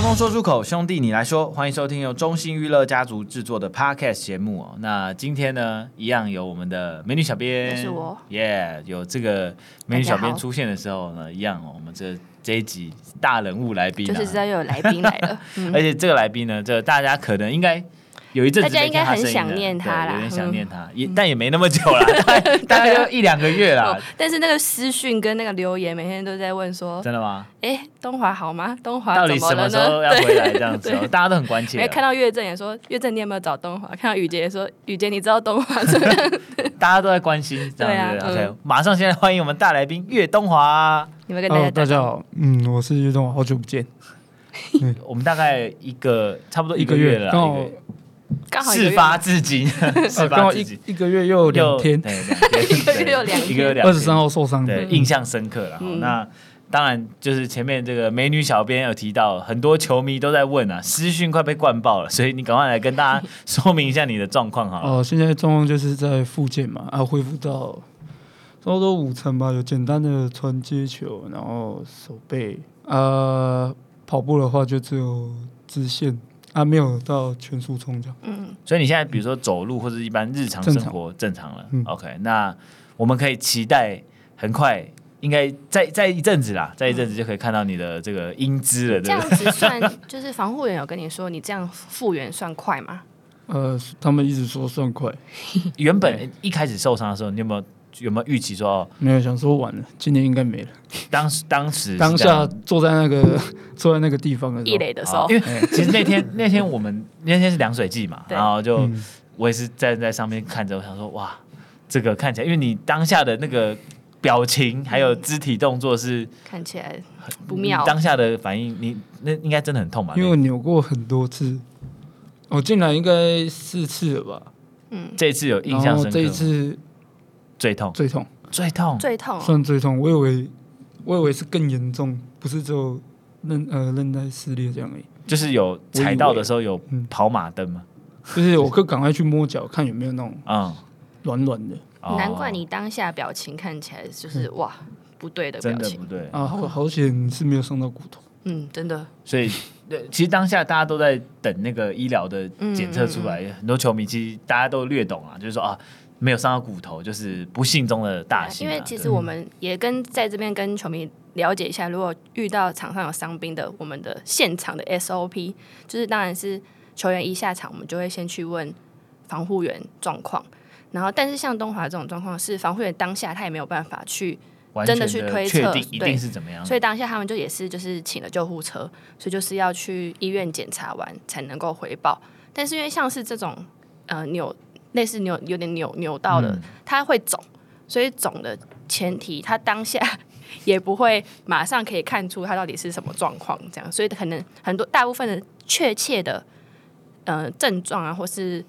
通通说出口，兄弟你来说，欢迎收听由中信娱乐家族制作的 Podcast 节目哦。那今天呢，一样有我们的美女小编，是我，耶，yeah, 有这个美女小编出现的时候呢，一样哦，我们这这一集大人物来宾、啊，就是知道又有来宾来了，嗯、而且这个来宾呢，这个、大家可能应该。有一阵子，大家应该很想念他啦，有点想念他，也但也没那么久了，大概就一两个月啦。但是那个私讯跟那个留言，每天都在问说，真的吗？哎，东华好吗？东华到底什么时候要回来？这样子，大家都很关切。看到岳正也说，岳正你有没有找东华？看到雨洁也说，雨洁你知道东华怎么样？大家都在关心，这样子。OK，马上现在欢迎我们大来宾岳东华。你们跟大家大家好，嗯，我是岳东华，好久不见。我们大概一个差不多一个月了，刚好事发至今，事发至今一个月又两天，一个月又两天，一个月两。二十三号受伤，对，印象深刻了。那当然就是前面这个美女小编有提到，很多球迷都在问啊，私讯快被灌爆了，所以你赶快来跟大家说明一下你的状况好了。哦，现在状况就是在复健嘛，啊，恢复到差不多五成吧，有简单的传接球，然后手背，呃，跑步的话就只有直线。啊，没有到全速冲这样。嗯，所以你现在比如说走路或者一般日常生活正常了。嗯，OK，那我们可以期待很快，应该在在一阵子啦，在一阵子就可以看到你的这个英姿了。这样子算就是防护员有跟你说，你这样复原算快吗？呃，他们一直说算快。原本一开始受伤的时候，你有没有？有没有预期说哦？没有，想说完了，今年应该没了。当时当时当下坐在那个 坐在那个地方的时候，的时候，因为其实那天 那天我们那天是凉水季嘛，然后就我也是站在上面看着，我想说哇，这个看起来，因为你当下的那个表情还有肢体动作是看起来不妙，当下的反应，你那应该真的很痛吧？因为我扭过很多次，我进来应该四次了吧？嗯，这一次有印象深刻，这一次。最痛，最痛，最痛，最痛，算最痛。我以为，我以为是更严重，不是只有韧呃韧带撕裂这样而已。就是有踩到的时候有跑马灯吗？就是我可赶快去摸脚，看有没有那种啊软软的。难怪你当下表情看起来就是哇不对的表情，真的不对啊！好好险是没有伤到骨头。嗯，真的。所以，其实当下大家都在等那个医疗的检测出来，很多球迷其实大家都略懂啊，就是说啊。没有伤到骨头，就是不幸中的大幸，啊。因为其实我们也跟在这边跟球迷了解一下，如果遇到场上有伤兵的，我们的现场的 SOP，就是当然是球员一下场，我们就会先去问防护员状况。然后，但是像东华这种状况，是防护员当下他也没有办法去真的去推测，一定是怎么样。所以当下他们就也是就是请了救护车，所以就是要去医院检查完才能够回报。但是因为像是这种呃扭。类似扭有点扭扭到的，它会肿，所以肿的前提，它当下也不会马上可以看出它到底是什么状况，这样，所以可能很多大部分的确切的呃症状啊，或是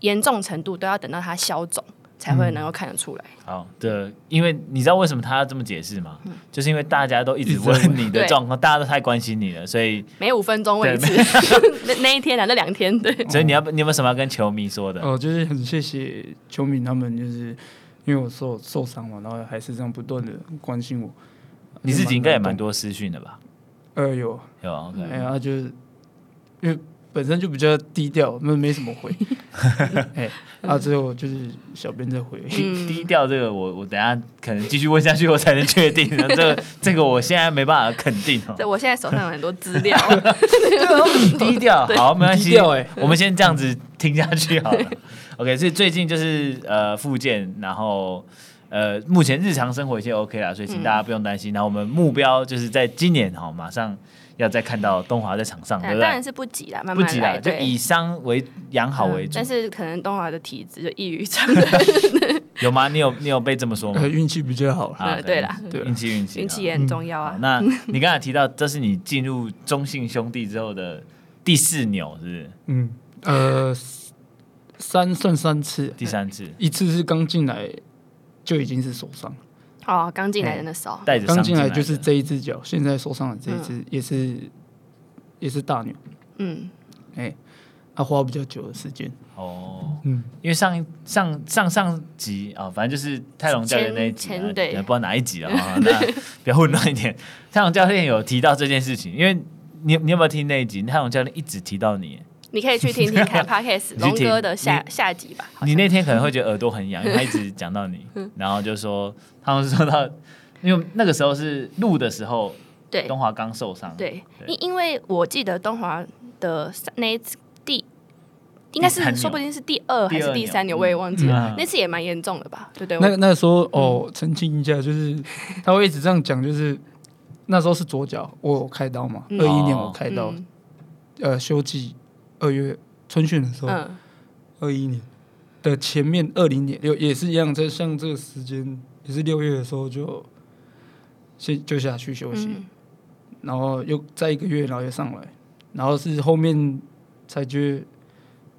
严重程度，都要等到它消肿。才会能够看得出来。好的，因为你知道为什么他要这么解释吗？就是因为大家都一直问你的状况，大家都太关心你了，所以每五分钟问一次。那那一天啊，那两天对。所以你要你有没有什么要跟球迷说的？哦，就是很谢谢球迷他们，就是因为我受受伤嘛，然后还是这样不断的关心我。你自己应该也蛮多私讯的吧？呃，有有 OK。哎呀，就是因为。本身就比较低调，没没什么回，哎，啊，最后就是小编在回。低调这个我，我我等下可能继续问下去，我才能确定。这个这个我现在没办法肯定哦。对，我现在手上有很多资料。低调，好，没关系。哎，我们先这样子听下去好了。OK，所以最近就是呃复健，然后呃目前日常生活一切 OK 啦，所以请大家不用担心。然后我们目标就是在今年哈，马上。要再看到东华在场上，对不对？当然是不急啦，慢慢来，不急啦，就以伤为养好为主。但是可能东华的体质就异于常人。有吗？你有你有被这么说吗？运气比较好。对啦，运气运气，运气也很重要啊。那你刚才提到，这是你进入中信兄弟之后的第四扭，是不是？嗯，呃，三算三次，第三次，一次是刚进来就已经是受伤。哦，刚进来的那时候，带着刚进来就是这一只脚，现在受伤的这一只也是也是大牛。嗯，哎，他花比较久的时间。哦，嗯，因为上一上上上集啊，反正就是泰隆教练那一集，对，不知道哪一集了啊，那比较混乱一点。泰隆教练有提到这件事情，因为你你有没有听那一集？泰隆教练一直提到你。你可以去听听 看 Podcast 龙哥的下下集吧。你那天可能会觉得耳朵很痒，因为他一直讲到你，然后就说他们说到，因为那个时候是录的时候，对，东华刚受伤，对，因因为我记得东华的那一次第，应该是说不定是第二还是第三牛，我也忘记了，那次也蛮严重的吧？对对。那那时候哦，澄清一下，就是他会一直这样讲，就是那时候是左脚，我有开刀嘛，二一年我开刀，呃，休季。二月春训的时候，二一、嗯、年的前面二零年六也是一样，在像这个时间也是六月的时候就先就下去休息，嗯、然后又再一个月，然后又上来，然后是后面才觉得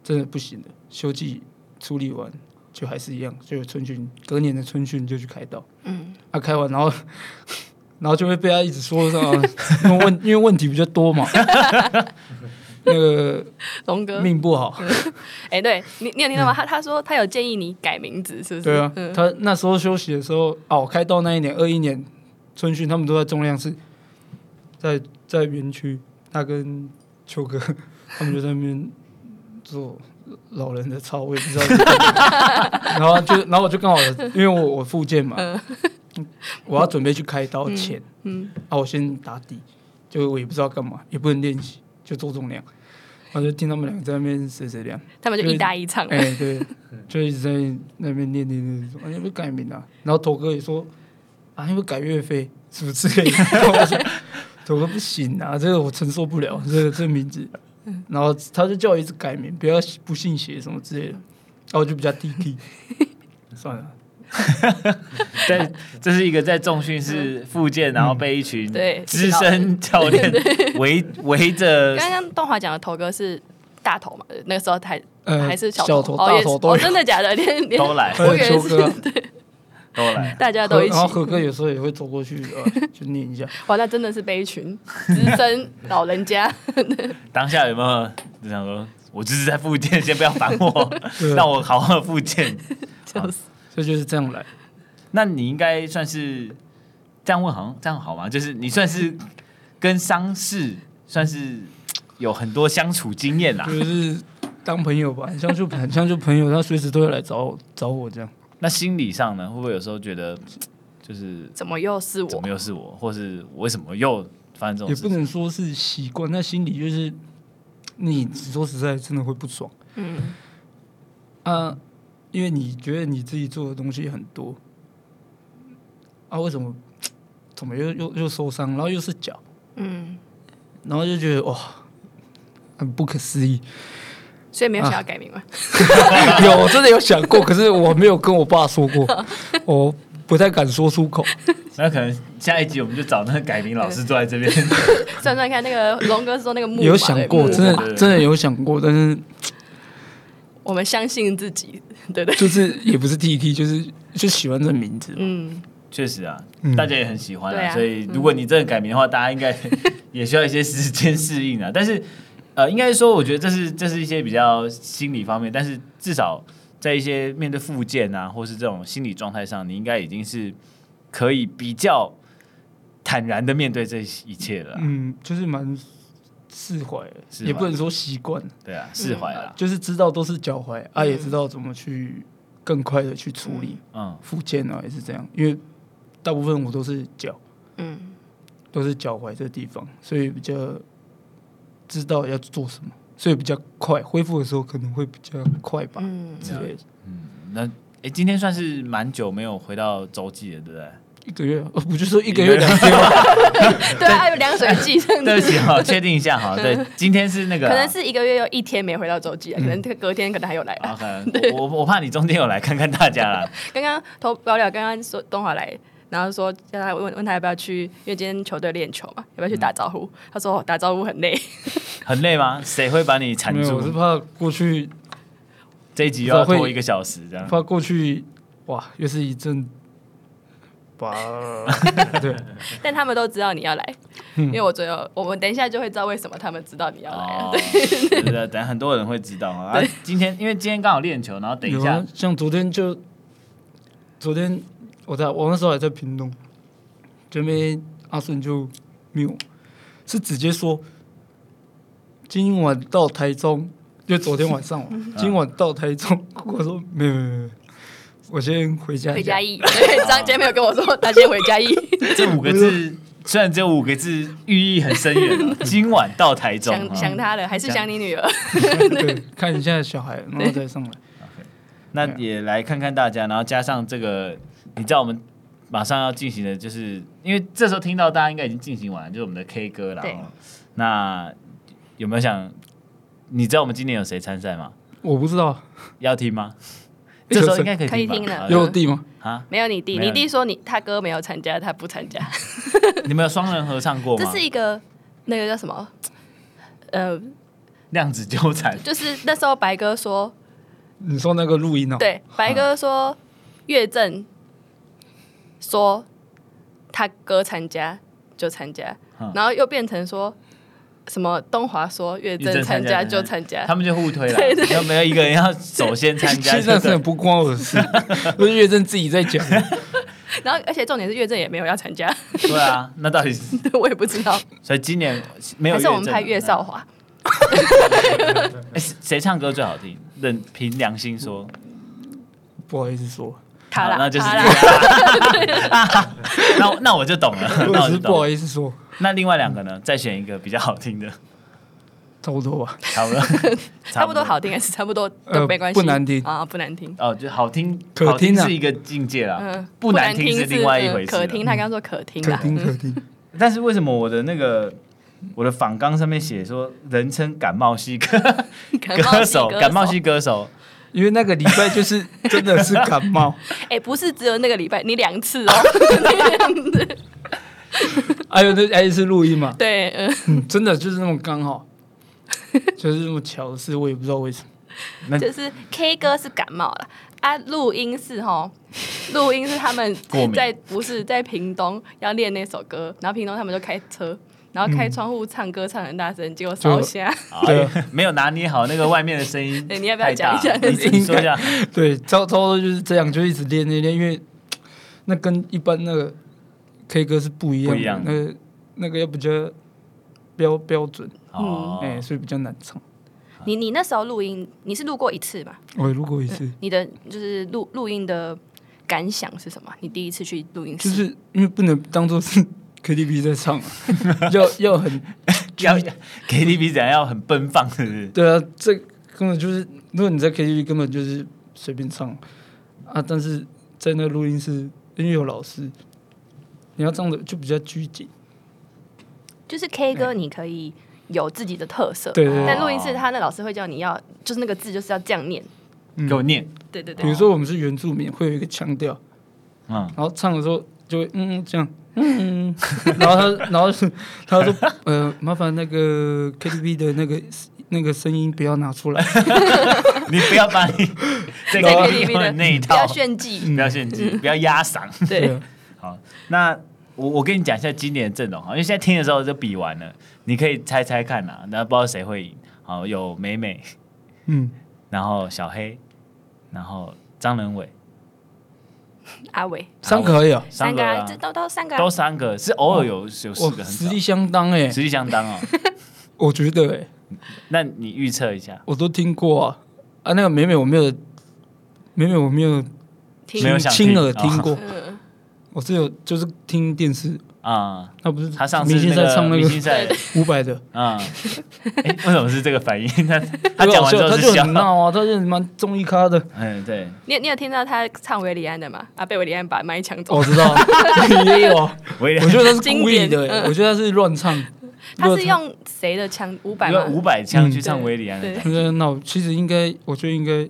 真的不行了，休季处理完就还是一样，就春训隔年的春训就去开刀，嗯，啊开完然后 然后就会被他一直说上，因为问因为问题比较多嘛。那个龙哥命不好，哎，对你，你有听到吗？他他说他有建议你改名字，是不是？对啊，他那时候休息的时候，哦，开刀那一年，二一年春训，他们都在重量室，在在园区，他跟秋哥 他们就在那边做老人的操，我也不知道。然后就然后我就刚好，因为我我复健嘛，我要准备去开刀前，嗯，啊，我先打底，就我也不知道干嘛，也不能练习，就做重量。我就听他们两个在那边谁谁亮，他们就一搭一唱，哎，对，就一直在那边念念念说，哎，要不要改名啊？然后头哥也说，啊，要不要改岳飞？是不是？头哥不行啊，这个我承受不了，这个这个名字。然后他就叫我一直改名，不要不信邪什么之类的。然后我就比较低低，算了。在这是一个在重训室复健，然后被一群资深教练围围着。刚刚东华讲的头哥是大头嘛？那个时候还还是小头，大头都真的假的？都来，我以为是对，都来，大家都一起。然后何哥有时候也会走过去，就念一下。哇，那真的是被一群资深老人家。当下有没有就想说，我就是在复健，先不要烦我，让我好好的复健。就是。这就是这样来，那你应该算是这样问，好像这样好吗？就是你算是跟商事算是有很多相处经验啦，就是当朋友吧，很像就 很相就朋友，他随时都会来找我找我这样。那心理上呢，会不会有时候觉得就是怎么又是我？怎么又是我？或是我为什么又发生这种？也不能说是习惯，那心里就是你说实在真的会不爽。嗯啊。因为你觉得你自己做的东西很多，啊，为什么怎么又又又受伤，然后又是脚，嗯，然后就觉得哇，很不可思议，所以没有想要改名吗？啊、有，我真的有想过，可是我没有跟我爸说过，我不太敢说出口。那可能下一集我们就找那个改名老师坐在这边，算算看。那个龙哥说那个木有想过，真的真的有想过，但是。我们相信自己，对对，就是也不是 T T，就是就喜欢这个名字。嗯，确实啊，大家也很喜欢啊。所以如果你真的改名的话，大家应该 也需要一些时间适应啊。但是呃，应该说，我觉得这是这是一些比较心理方面，但是至少在一些面对附件啊，或是这种心理状态上，你应该已经是可以比较坦然的面对这一切了。嗯，就是蛮。释怀，也不能说习惯。对啊，释怀了，就是知道都是脚踝，啊，也知道怎么去更快的去处理。嗯，复健啊也是这样，因为大部分我都是脚，嗯，都是脚踝这个地方，所以比较知道要做什么，所以比较快恢复的时候可能会比较快吧。嗯，之类的。嗯，那哎，今天算是蛮久没有回到洲际了，对不对？一个月，我就说一个月两天吗？对啊，还有凉水季。对不起哈，确定一下哈。对，今天是那个，可能是一个月又一天没回到洲际，可能隔天可能还有来。我我怕你中间有来看看大家啦。刚刚投爆料，刚刚说东华来，然后说叫他问问他要不要去，因为今天球队练球嘛，要不要去打招呼？他说打招呼很累，很累吗？谁会把你缠住？我是怕过去这一集要拖一个小时这样，怕过去。哇，又是一阵，吧，对，但他们都知道你要来，因为我最后我们等一下就会知道为什么他们知道你要来了。对对的，等很多人会知道啊。今天因为今天刚好练球，然后等一下，像昨天就，昨天我在我那时候还在屏东，这边阿顺就没有，是直接说今晚到台中。就昨天晚上，今晚到台中，我说没有没有没有，我先回家。回家义，对，张杰没有跟我说，他先回家义。这五个字虽然只有五个字，寓意很深远。今晚到台中，想想他了，还是想你女儿？对，看一下小孩，然后再上来。那也来看看大家，然后加上这个，你知道我们马上要进行的，就是因为这时候听到大家应该已经进行完，就是我们的 K 歌了。那有没有想？你知道我们今年有谁参赛吗？我不知道，要听吗？这时候应该可以可以听的。有我弟吗？啊，没有你弟，你弟说你他哥没有参加，他不参加。你们有双人合唱过吗？这是一个那个叫什么？呃，量子纠缠。就是那时候白哥说，你说那个录音哦？对，白哥说岳正说他哥参加就参加，然后又变成说。什么？东华说岳正参加就参加，他们就互推了。有没有一个人要首先参加？其实这不关我的事，不是岳正自己在讲。然后，而且重点是岳正也没有要参加。对啊，那到底是？我也不知道。所以今年没有。还是我们拍岳少华。哎，谁唱歌最好听？任凭良心说，不好意思说，他啦，那就是。那那我就懂了。那我就不好意思说。那另外两个呢？再选一个比较好听的，差不多吧，差不多，差不多。好听还是差不多？都没关系，不难听。啊，不难听。哦，就好听，可听是一个境界啦，嗯，不难听是另外一回事。可听，他刚刚说可听，可听可听。但是为什么我的那个我的访纲上面写说人称感冒系歌？歌手，感冒系歌手？因为那个礼拜就是真的是感冒。哎，不是只有那个礼拜，你两次哦。还有那还有一次录音嘛？对，嗯，真的就是那么刚好，就是那么巧的事，我也不知道为什么。就是 K 歌是感冒了啊，录音是哈，录音是他们 在不是在屏东要练那首歌，然后屏东他们就开车，然后开窗户唱歌唱很大声，结果烧瞎，对，没有拿捏好那个外面的声音。对，你要不要讲一下？你说一下。对，差不多就是这样，就一直练练练，因为那跟一般那个。K 歌是不一样的，那个那个要比较标标准，嗯，哎，所以比较难唱。你你那时候录音，你是录过一次吧？我录过一次。你的就是录录音的感想是什么？你第一次去录音室，就是因为不能当做是 KTV 在唱，要 要很要 KTV 怎样要很奔放，是不是？对啊，这根本就是，如果你在 KTV 根本就是随便唱啊，但是在那录音室，因为有老师。你要这样的就比较拘谨，就是 K 歌，你可以有自己的特色。对对对。但录音室，他那老师会叫你要，就是那个字就是要这样念，给我念。对对对。比如说我们是原住民，会有一个腔调，嗯，然后唱的时候就会嗯这样，嗯，然后他，然后是他说呃，麻烦那个 KTV 的那个那个声音不要拿出来，你不要把你在 KTV 的那一套不要炫技，不要炫技，不要压嗓，对。好，那我我跟你讲一下今年的阵容哈，因为现在听的时候就比完了，你可以猜猜看呐，那不知道谁会赢。好，有美美，嗯，然后小黑，然后张仁伟，阿伟，三个可以啊，三个，这都都三个，都三个，是偶尔有有四个，实力相当哎，实力相当哦，我觉得哎，那你预测一下，我都听过啊，啊，那个美美我没有，美美我没有，没有亲耳听过。我是有，就是听电视啊，他不是他上次那个明星赛五百的啊，哎，为什么是这个反应？他他讲完之后他就很闹啊，他是蛮综艺咖的。嗯，对。你你有听到他唱韦礼安的吗？啊，被韦礼安把麦抢走。我知道，也有。我觉得他是故意的，我觉得他是乱唱。他是用谁的腔？伍佰吗？伍佰腔去唱韦礼安的。那其实应该，我觉得应该。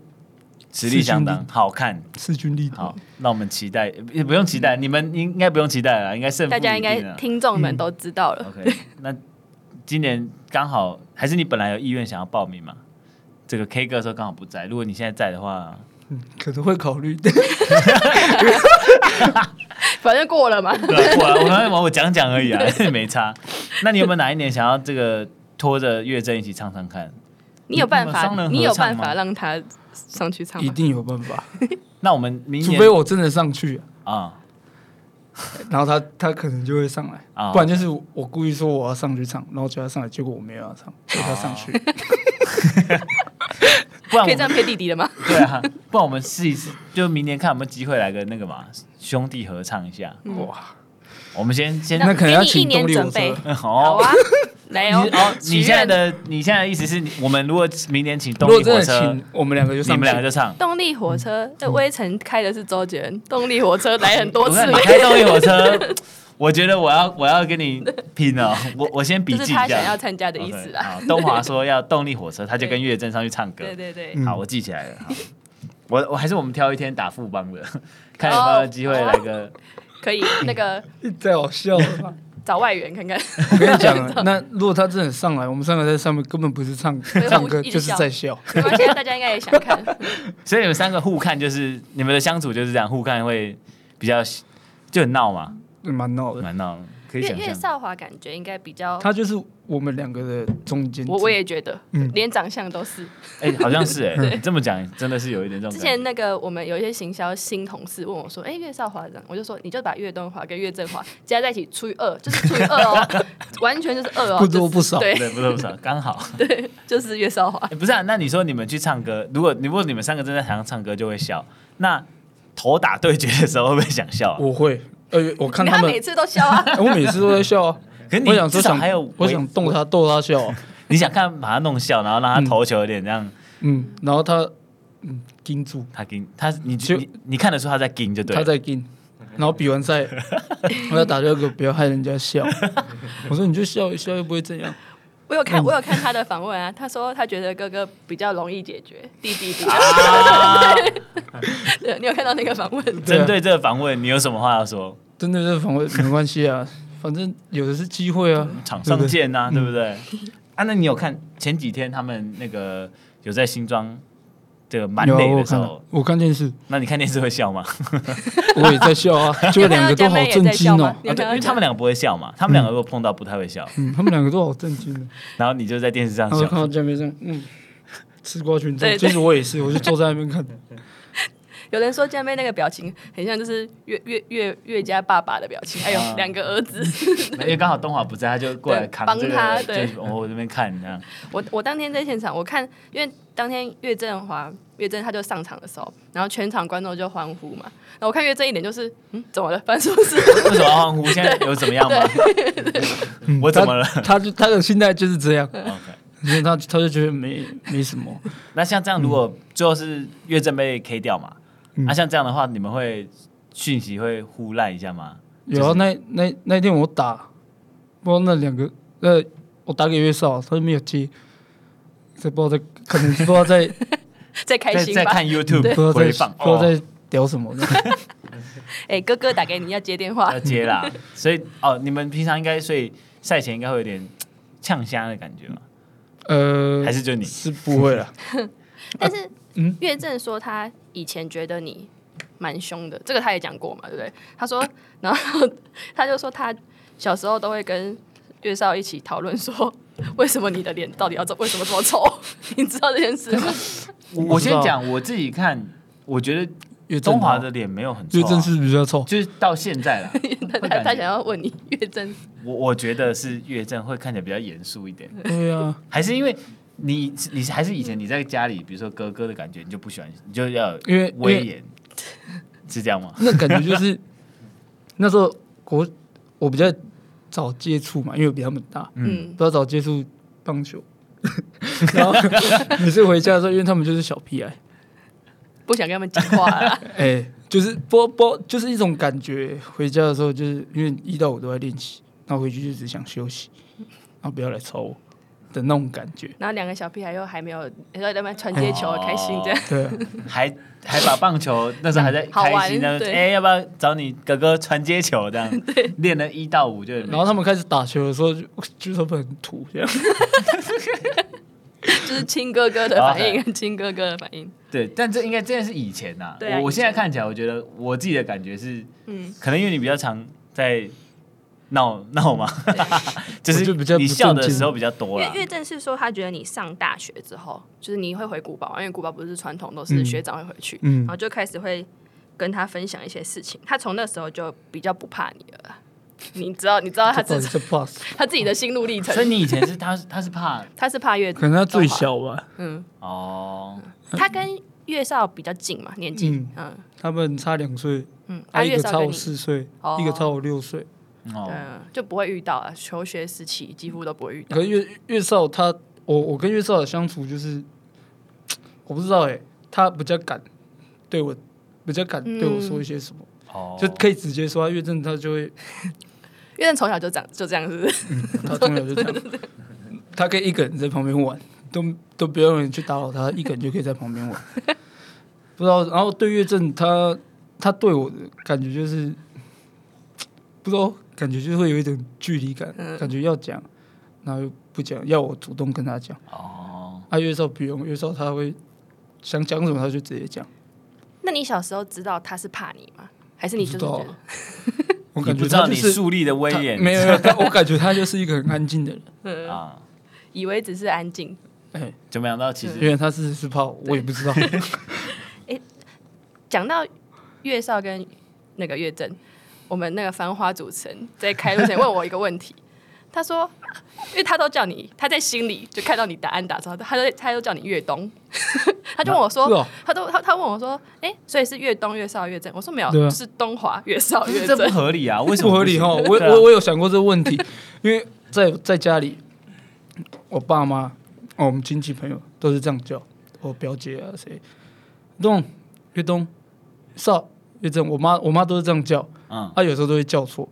实力相当，好看，势均力敌。好，那我们期待，也不用期待，你们应该不用期待了，应该胜负。大家应该听众们都知道了。OK，那今年刚好还是你本来有意愿想要报名嘛？这个 K 歌的时候刚好不在，如果你现在在的话，嗯，可能会考虑。反正过了嘛。对，过了，我我我讲讲而已啊，没差。那你有没有哪一年想要这个拖着岳正一起唱唱看？你有办法？你有办法让他上去唱？一定有办法。那我们明年，除非我真的上去啊，然后他他可能就会上来啊，不然就是我故意说我要上去唱，然后叫他上来，结果我没有要唱，叫他上去。不然可以这样骗弟弟的吗？对啊，不然我们试一试，就明年看有没有机会来个那个嘛，兄弟合唱一下。哇，我们先先那可能要请动力火车。好啊，来哦。你现在的你现在的意思是我们如果明年请动力火车，我们两个就上，你们两个就唱。动力火车，这威城开的是周杰伦，动力火车来很多次。你开动力火车。我觉得我要我要跟你拼了，我我先笔记一下。他想要参加的意思啊。东华说要动力火车，他就跟岳正上去唱歌。对对对。好，我记起来了。我我还是我们挑一天打富邦的，看有没有机会来个。可以，那个 太好笑了。找外援看看。我跟你讲，那如果他真的上来，我们三个在上面根本不是唱唱歌，就是在笑。没关系，大家应该也想看。所以你们三个互看，就是你们的相处就是这样，互看会比较就很闹嘛。蛮闹的，蛮闹的。可以想岳少华感觉应该比较，他就是我们两个的中间。我我也觉得，嗯连长相都是。哎，好像是哎，你这么讲真的是有一点这种。之前那个我们有一些行销新同事问我说：“哎，岳少华这样，我就说你就把岳东华跟岳振华加在一起除以二，就是除以二哦，完全就是二哦，不多不少，对，不多不少，刚好。对，就是岳少华。不是啊，那你说你们去唱歌，如果如果你们三个正在台上唱歌就会笑，那头打对决的时候会不会想笑？我会。呃，我看他们每次都笑啊，我每次都在笑啊。可是你至少还有，我想逗他，逗他笑。你想看把他弄笑，然后让他投球有点这样，嗯，然后他嗯盯住，他盯他，你就你看得出他在盯就对，他在盯。然后比完赛，我要打这个，不要害人家笑。我说你就笑一笑，又不会怎样。我有看，我有看他的访问啊，他说他觉得哥哥比较容易解决，弟弟比较。对，你有看到那个访问？针对这个访问，你有什么话要说？针对这个访问没关系啊，反正有的是机会啊，场上见啊，对不对？啊，那你有看前几天他们那个有在新庄这个蛮累的时候？我看电视。那你看电视会笑吗？我也在笑啊，就两个都好震惊哦。因为他们两个不会笑嘛，他们两个如果碰到不太会笑。嗯，他们两个都好震惊。然后你就在电视上笑。看到江边上，嗯，吃瓜群众。其实我也是，我就坐在那边看。有人说江妹那个表情很像就是岳岳岳岳家爸爸的表情，哎呦两个儿子。因为刚好东华不在，他就过来扛帮他。对，我这边看这样。我我当天在现场，我看，因为当天岳振华岳振他就上场的时候，然后全场观众就欢呼嘛。然后我看岳振一脸就是，嗯，怎么了？发生什么事？为什么要欢呼？现在有怎么样吗？我怎么了？他就他的心态就是这样。OK，因为他他就觉得没没什么。那像这样，如果最后是岳振被 K 掉嘛？啊，像这样的话，你们会讯息会呼赖一下吗？有啊，那那那天我打，不知道那两个，呃，我打给月少，他就没有接，这不知道在，可能不知道在 在开心吧，在看 YouTube 不知道在聊什么。哎，哥哥打给你要接电话，要接啦。所以哦，你们平常应该所以赛前应该会有点呛虾的感觉吗？呃，还是就你是不会了，但是。嗯，岳正说他以前觉得你蛮凶的，这个他也讲过嘛，对不对？他说，然后 他就说他小时候都会跟月少一起讨论说，为什么你的脸到底要这，为什么这么丑？你知道这件事吗？我先讲我自己看，我觉得岳中华的脸没有很丑，啊，岳正是比较丑，就是到现在了。他他想要问你岳正，我我觉得是岳正会看起来比较严肃一点。对啊，还是因为。你你还是以前你在家里，比如说哥哥的感觉，你就不喜欢，你就要因为威严，是这样吗？那感觉就是 那时候我我比较早接触嘛，因为我比他们大，嗯，比较早接触棒球，然后 每次回家的时候，因为他们就是小屁孩，不想跟他们讲话了，哎、欸，就是不不就是一种感觉。回家的时候，就是因为一到五都在练习，然后回去就只想休息，然后不要来吵我。的那种感觉，然后两个小屁孩又还没有，然后在那边传接球，开心这样，对，还还把棒球那时候还在开心 呢，哎，要不要找你哥哥传接球这样？对，练了一到五就，然后他们开始打球的时候就 就说很土这样，就是亲哥哥的反应，亲哥哥的反应。对，但这应该真的是以前呐、啊。我我现在看起来，我觉得我自己的感觉是，嗯，可能因为你比较常在闹闹吗，就是比较你笑的时候比较多了。因为岳正是说，他觉得你上大学之后，就是你会回古堡，因为古堡不是传统都是学长会回去，嗯，然后就开始会跟他分享一些事情。他从那时候就比较不怕你了。你知道，你知道他自己 他自己的心路历程。所以你以前是他，他是怕，他是怕月，可能他最小吧。嗯，哦，他跟月少比较近嘛，年纪，嗯，他们差两岁，嗯，他一个差我四岁，一个差我六岁，哦，就不会遇到啊，求学时期几乎都不会遇到。可是月月少他，我我跟月少的相处就是，我不知道哎，他比较敢对我，比较敢对我说一些什么。就可以直接说，月正他就会，月正从小就这样就这样子，他从小就这样，他可以一个人在旁边玩，都都不用人去打扰他，一个人就可以在旁边玩。不知道，然后对月正他他对我的感觉就是，不知道感觉就是会有一种距离感，感觉要讲，然后又不讲，要我主动跟他讲。哦，啊月少不用，月少他会想讲什么他就直接讲。那你小时候知道他是怕你吗？还是你就是觉得？我感觉他你树立的威严没有，我感觉他就是一个很安静的人 啊，以为只是安静。哎，就没想到其实原来他是是怕我，我也不知道。哎，讲到月少跟那个月正，我们那个繁花主持人在开录前问我一个问题。他说：“因为他都叫你，他在心里就看到你答案打招呼，他都他都叫你岳东，他就问我说，哦、他都他他问我说，哎、欸，所以是越东、越少、越正？我说没有，啊、是东华、越少、越正，这不合理啊？为什么不合理？哈，我我我有想过这个问题，因为在在家里，我爸妈、哦、我们亲戚朋友都是这样叫，我表姐啊谁，东越东少岳正，我妈我妈都是这样叫，嗯，她、啊、有时候都会叫错，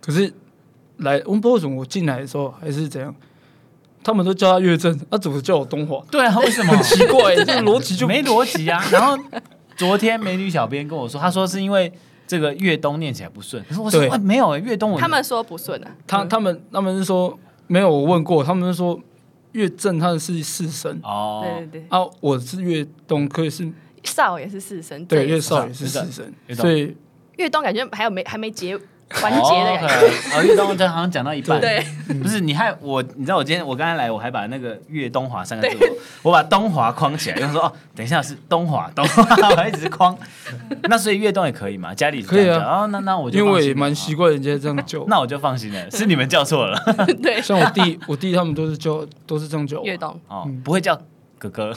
可是。”来，我们不知道为什么我进来的时候还是怎样，他们都叫他岳正，他怎么叫我东华？对啊，为什么？很奇怪，这个逻辑就没逻辑啊。然后昨天美女小编跟我说，她说是因为这个岳东念起来不顺。可是我说对、啊、没有，岳东我他们说不顺啊。他他们他们是说没有，我问过，他们是说岳正他是四声哦，对对对啊，我是岳东，可以是少也是四声，对，月少。也是四声，所以月东感觉还有没还没结。完结的感觉，哦，岳东这好像讲到一半，对，不是你还我，你知道我今天我刚才来，我还把那个月东华三个字，我把东华框起来，然后说哦，等一下是东华，东华，我还一直框，那所以月东也可以嘛？家里可以啊，哦，那那我就因为蛮习惯人家这样叫，那我就放心了，是你们叫错了，对，像我弟，我弟他们都是叫都是这样叫月东，哦，不会叫哥哥，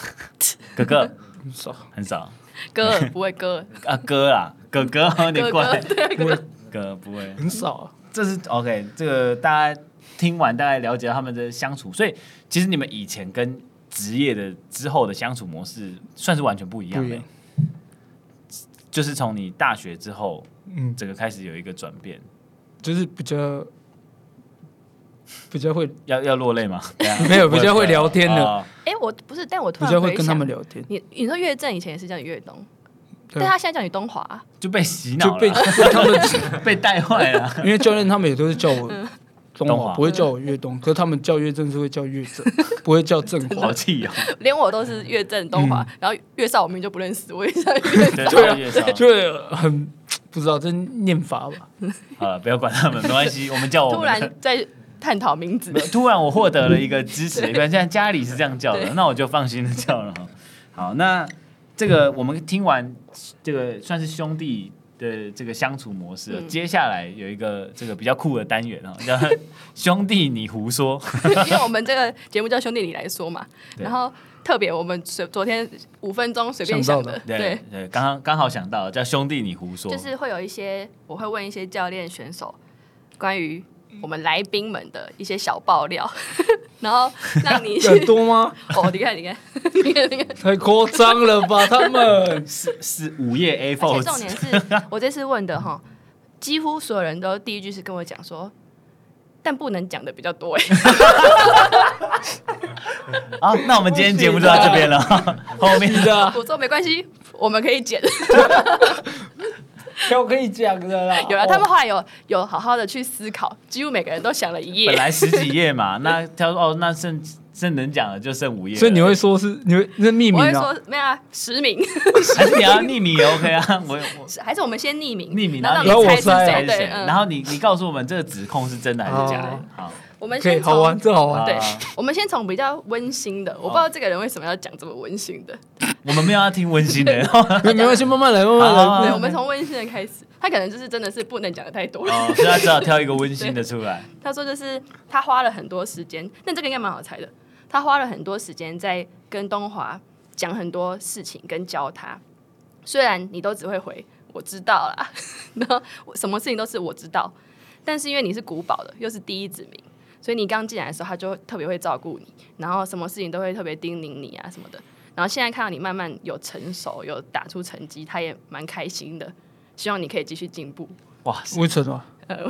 哥哥很少。很少，哥不会哥 啊哥啦，哥哥 有点怪，不会。哥不会。很少啊。这是 OK，这个大家听完大概了解他们的相处，所以其实你们以前跟职业的之后的相处模式算是完全不一样的，样。就是从你大学之后，嗯，这个开始有一个转变，就是比较 比较会要要落泪吗？没有，比较会聊天的。哎、哦，我不是，但我突然比较会跟他们聊天。你你说岳正以前也是叫你岳东。但他现在叫你东华，就被洗脑了，就被他们 被带坏了。因为教练他们也都是叫我东华，不会叫我岳东。可是他们叫岳正是会叫岳正，不会叫正华。好气啊！连我都是岳正东华，然后岳少我明明就不认识，我也叫岳少。对啊，就很不知道这念法吧。好了，不要管他们，没关系。我们叫我突然在探讨名字，突然我获得了一个支持。现在家里是这样叫的，那我就放心的叫了。好，那。这个我们听完，这个算是兄弟的这个相处模式了。嗯、接下来有一个这个比较酷的单元啊，叫 兄弟你胡说，因为我们这个节目叫兄弟你来说嘛。然后特别我们随昨天五分钟随便想的，对对，对，刚刚刚好想到叫兄弟你胡说，就是会有一些我会问一些教练选手关于。我们来宾们的一些小爆料，然后让你 很多吗？哦，你看，你看，你看，你看，太夸张了吧？他们是是午夜 A4，而且重点是我这次问的哈，几乎所有人都第一句是跟我讲说，但不能讲的比较多哎。好，那我们今天节目就到这边了，后面的我说没关系，我们可以剪。有可以讲的啦，有啊，他们后来有有好好的去思考，几乎每个人都想了一页，本来十几页嘛，那他说哦，那剩剩能讲的就剩五页，所以你会说是你会那匿名啊？我会说没有啊，实名，还是你要匿名也 OK 啊？我我还是我们先匿名，匿名，然后你猜是谁？谁对，然后你你告诉我们这个指控是真的还是假的？好，我们可以好玩，这好玩。对，我们先从比较温馨的，我不知道这个人为什么要讲这么温馨的。我们没有要听温馨的，没没关系，慢慢来，慢慢来。对，我们从温馨的开始。他可能就是真的是不能讲的太多所以他只好挑一个温馨的出来。他说就是他花了很多时间，但这个应该蛮好猜的。他花了很多时间在跟东华讲很多事情，跟教他。虽然你都只会回我知道啦，然后什么事情都是我知道，但是因为你是古堡的，又是第一指名，所以你刚进来的时候，他就特别会照顾你，然后什么事情都会特别叮咛你啊什么的。然后现在看到你慢慢有成熟，有打出成绩，他也蛮开心的。希望你可以继续进步。哇，魏晨啊，呃，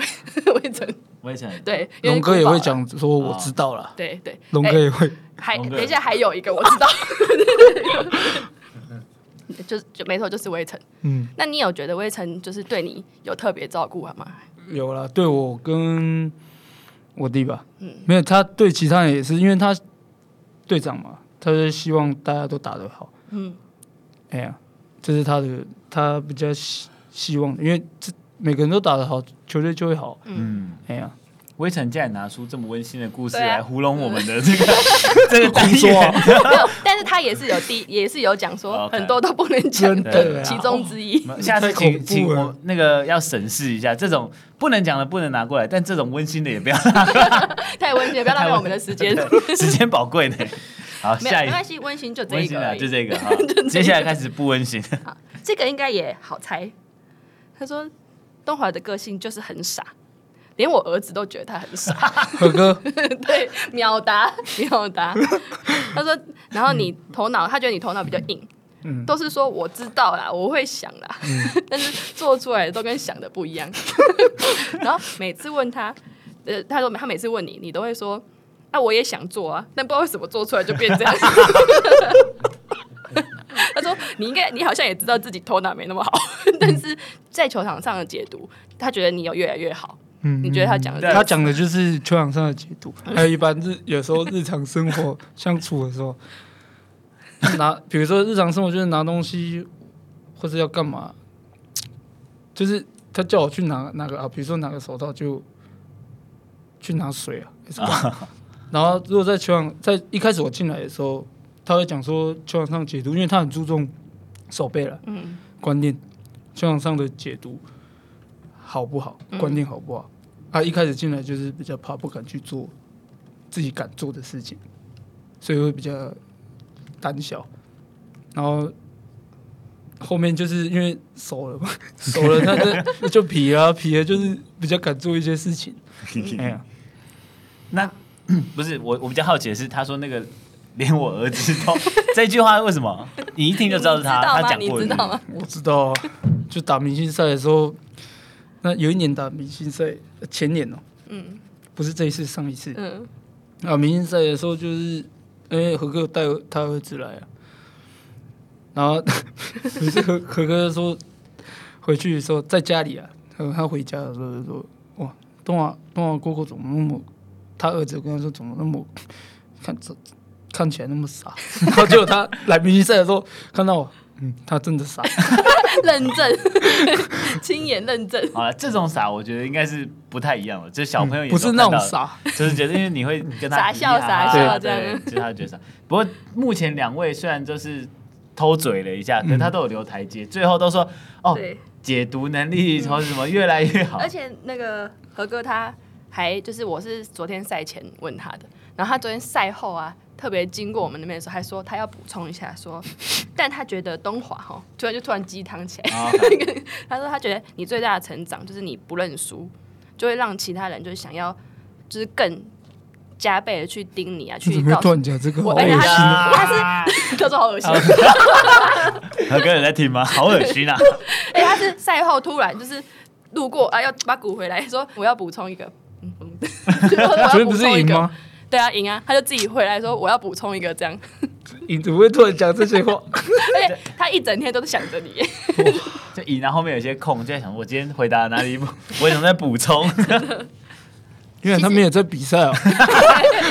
魏晨，魏晨，对，龙哥也会讲说我知道了，对对，龙哥也会。还等一下，还有一个我知道，就就没错，就是魏晨。嗯，那你有觉得魏晨就是对你有特别照顾吗？有啦，对我跟我弟吧，嗯，没有，他对其他人也是，因为他队长嘛，他是希望大家都打得好。嗯，哎呀，这是他的。他比较希希望，因为这每个人都打得好，球队就会好。嗯，哎呀，威臣竟然拿出这么温馨的故事来糊弄我们的 这个这个工作，没有，但是他也是有第也是有讲说很多都不能讲的其中之一。下次请请我那个要审视一下，这种不能讲的不能拿过来，但这种温馨的也不要，太温馨，不要浪费我们的时间，时间宝贵呢。好，下一个没关系，温馨就这个，就这个哈。接下来开始不温馨。好这个应该也好猜。他说东华的个性就是很傻，连我儿子都觉得他很傻。何哥，对，秒答秒答。他说，然后你头脑，他觉得你头脑比较硬，嗯，都是说我知道啦，我会想啦，嗯、但是做出来的都跟想的不一样。然后每次问他，呃，他说他每次问你，你都会说，那、啊、我也想做啊，但不知道为什么做出来就变这样。他说：“你应该，你好像也知道自己头脑没那么好，但是在球场上的解读，他觉得你有越来越好。嗯，你觉得他讲的，他讲的就是球场上的解读，还有一般日有时候日常生活相处的时候，拿 比如说日常生活就是拿东西或者要干嘛，就是他叫我去拿拿个啊，比如说拿个手套就去拿水啊，然后如果在球场在一开始我进来的时候。”他会讲说球场上解读，因为他很注重手背了，嗯，观念，球场上的解读好不好？观念好不好？他一开始进来就是比较怕，不敢去做自己敢做的事情，所以会比较胆小。然后后面就是因为熟了嘛，熟了那就就皮啊，皮了就是比较敢做一些事情。哎呀，那 不是我，我比较好奇的是，他说那个。连我儿子都这句话为什么？你一听就知道是他，他讲过。你知道吗？我知道啊，就打明星赛的时候，那有一年打明星赛，前年哦，嗯，不是这一次，上一次，嗯，啊，明星赛的时候就是，哎何哥带他儿子来啊，然后 何何哥说回去的时候在家里啊，他他回家的时候说，哇，东华东华哥哥怎么那么，他儿子跟他说怎么那么看这。看起来那么傻，然后结果他来明星赛的时候看到我，嗯，他真的傻，认证，亲眼认证。好了，这种傻我觉得应该是不太一样的，就是小朋友也、嗯、不是那种傻，就是觉得因为你会跟他 傻笑傻笑这样，对，就是他觉得傻。不过目前两位虽然就是偷嘴了一下，可是他都有留台阶，最后都说哦，解读能力从什么越来越好。而且那个何哥他还就是我是昨天赛前问他的，然后他昨天赛后啊。特别经过我们那边的时候，还说他要补充一下，说，但他觉得东华哈，突然就突然鸡汤起来。Okay. 他说他觉得你最大的成长就是你不认输，就会让其他人就是想要，就是更加倍的去盯你啊，去告诉你这个我。而且他他是他说好恶心，何哥有在听吗？好恶心啊！哎，他是赛后突然就是路过啊，要把鼓回来，说我要补充一个，嗯嗯，所以不是赢吗？对啊，赢啊！他就自己回来说：“我要补充一个这样。”你怎么会突然讲这些话？而且他一整天都是想着你。就赢，然后后面有些空，就在想：我今天回答哪里？我也想再补充。因为他们也在比赛哦。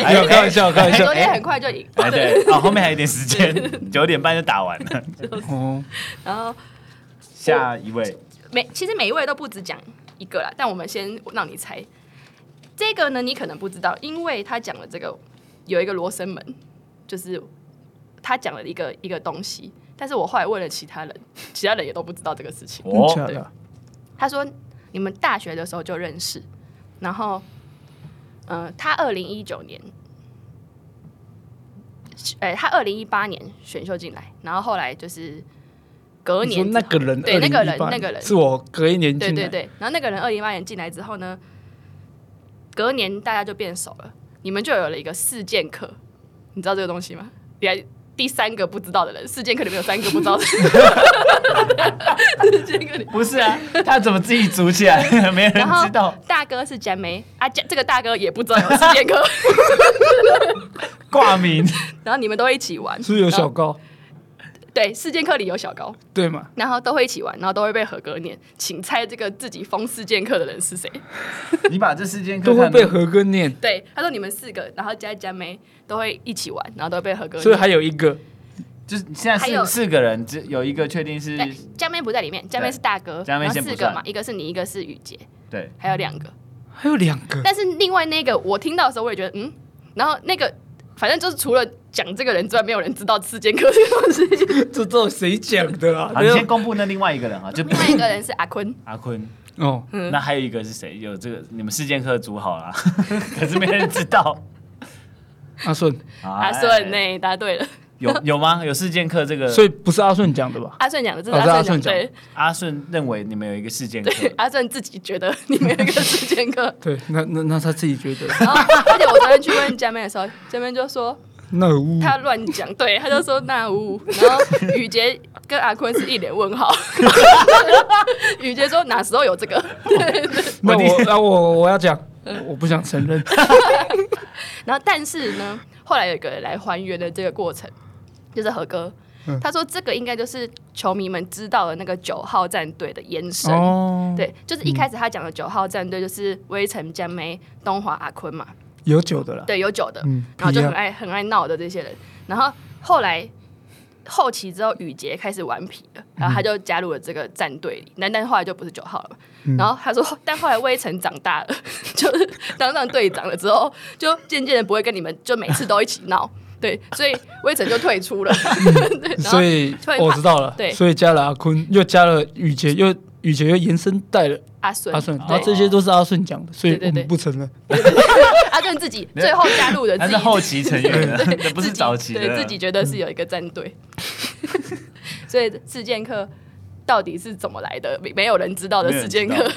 没有开玩笑，开玩笑。昨天很快就赢。哎，对，哦，后面还有点时间，九点半就打完了。哦。然后下一位，每其实每一位都不止讲一个啦，但我们先让你猜。这个呢，你可能不知道，因为他讲了这个有一个罗生门，就是他讲了一个一个东西，但是我后来问了其他人，其他人也都不知道这个事情。哦，他说你们大学的时候就认识，然后。嗯、呃，他二零一九年，哎、欸，他二零一八年选秀进来，然后后来就是隔年那个人，对那个人，那个人。是我隔一年进来，对对对，然后那个人二零一八年进来之后呢，隔年大家就变熟了，你们就有了一个事件课，你知道这个东西吗？你还。第三个不知道的人，事件课里面有三个不知道的人。事件课里 不是啊，他怎么自己组起来？没人知道。大哥是江梅啊，这个大哥也不知道有事件课，挂名。然后你们都一起玩，是不是有小高？对，事件课里有小高，对嘛？然后都会一起玩，然后都会被合哥念。请猜这个自己封事件课的人是谁？你把这事件课都会被合哥念。对，他说你们四个，然后加江梅。都会一起玩，然后都会被合哥。所以还有一个，就是现在四四个人，只有一个确定是。江妹不在里面，江妹是大哥。江妹先四个嘛，一个是你，一个是雨杰。对，还有两个。还有两个。但是另外那个，我听到的时候我也觉得，嗯，然后那个反正就是除了讲这个人之外，没有人知道事件课这种事情。这这谁讲的啊？你先公布那另外一个人啊，就另外一个人是阿坤。阿坤。哦。那还有一个是谁？有这个你们事件课组好了，可是没人知道。阿顺，阿顺那？答对了。有有吗？有事件课这个？所以不是阿顺讲的吧？阿顺讲的，这是阿顺讲的。阿顺认为你们有一个事件课。阿顺自己觉得你们有一个事件课。对，那那那他自己觉得。然后，而且我昨天去问嘉妹的时候，嘉妹就说：“那屋。”他乱讲，对，他就说那屋。然后雨杰跟阿坤是一脸问号。雨杰说：“哪时候有这个？”那我那我我要讲。我不想承认。然后，但是呢，后来有一个人来还原的这个过程，就是何哥。嗯、他说这个应该就是球迷们知道的那个九号战队的延伸。哦、对，就是一开始他讲的九号战队就是威城、江梅、东华、阿坤嘛。有酒的了。对，有酒的。嗯、然后就很爱很爱闹的这些人。然后后来。后期之后，宇杰开始顽皮了，然后他就加入了这个战队里。但但后来就不是九号了嘛。然后他说，但后来威城长大了，就是当上队长了之后，就渐渐的不会跟你们就每次都一起闹。对，所以威城就退出了。所以我知道了。对，所以加了阿坤，又加了雨杰，又雨杰又延伸带了阿顺。阿顺，然后这些都是阿顺讲的，所以我们不承认。阿顺自己最后加入的，他是后期成员，不是早期的。对，自己觉得是有一个战队。所以事件课到底是怎么来的？没有人知道的事件课。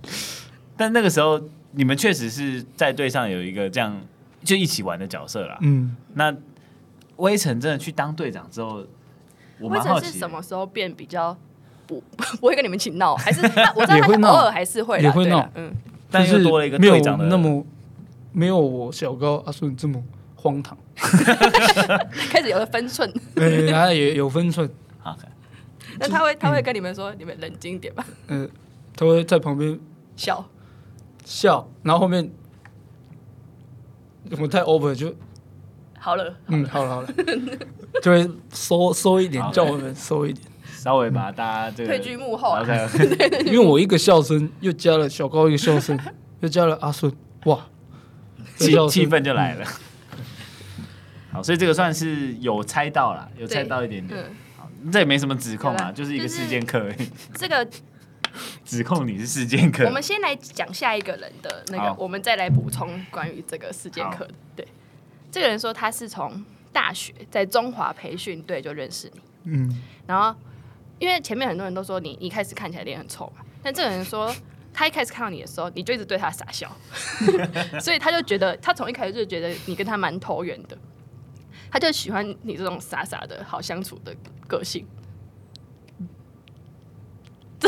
但那个时候，你们确实是在队上有一个这样就一起玩的角色啦。嗯，那威城真的去当队长之后，我蛮好奇是什么时候变比较不 不会跟你们一起闹？还是 我知道他偶尔还是会也会闹，嗯，但是多了一个队长的那么没有我小高阿顺这么荒唐。开始有了分寸，对，他也有分寸。好，那他会他会跟你们说，你们冷静点吧。嗯，他会在旁边笑笑，然后后面我们太 over 就好了。嗯，好了好了，就会收收一点，叫我们收一点，稍微把大家这个退居幕后。OK，因为我一个笑声，又加了小高一个笑声，又加了阿顺，哇，气气氛就来了。好，所以这个算是有猜到了，有猜到一点点。嗯、好，这也没什么指控啊，就是一个事件课而已。这个 指控你是事件课。我们先来讲下一个人的那个，我们再来补充关于这个事件课的。对，这个人说他是从大学在中华培训队就认识你。嗯。然后，因为前面很多人都说你一开始看起来脸很臭嘛，但这个人说他一开始看到你的时候，你就一直对他傻笑，所以他就觉得他从一开始就觉得你跟他蛮投缘的。他就喜欢你这种傻傻的好相处的个性，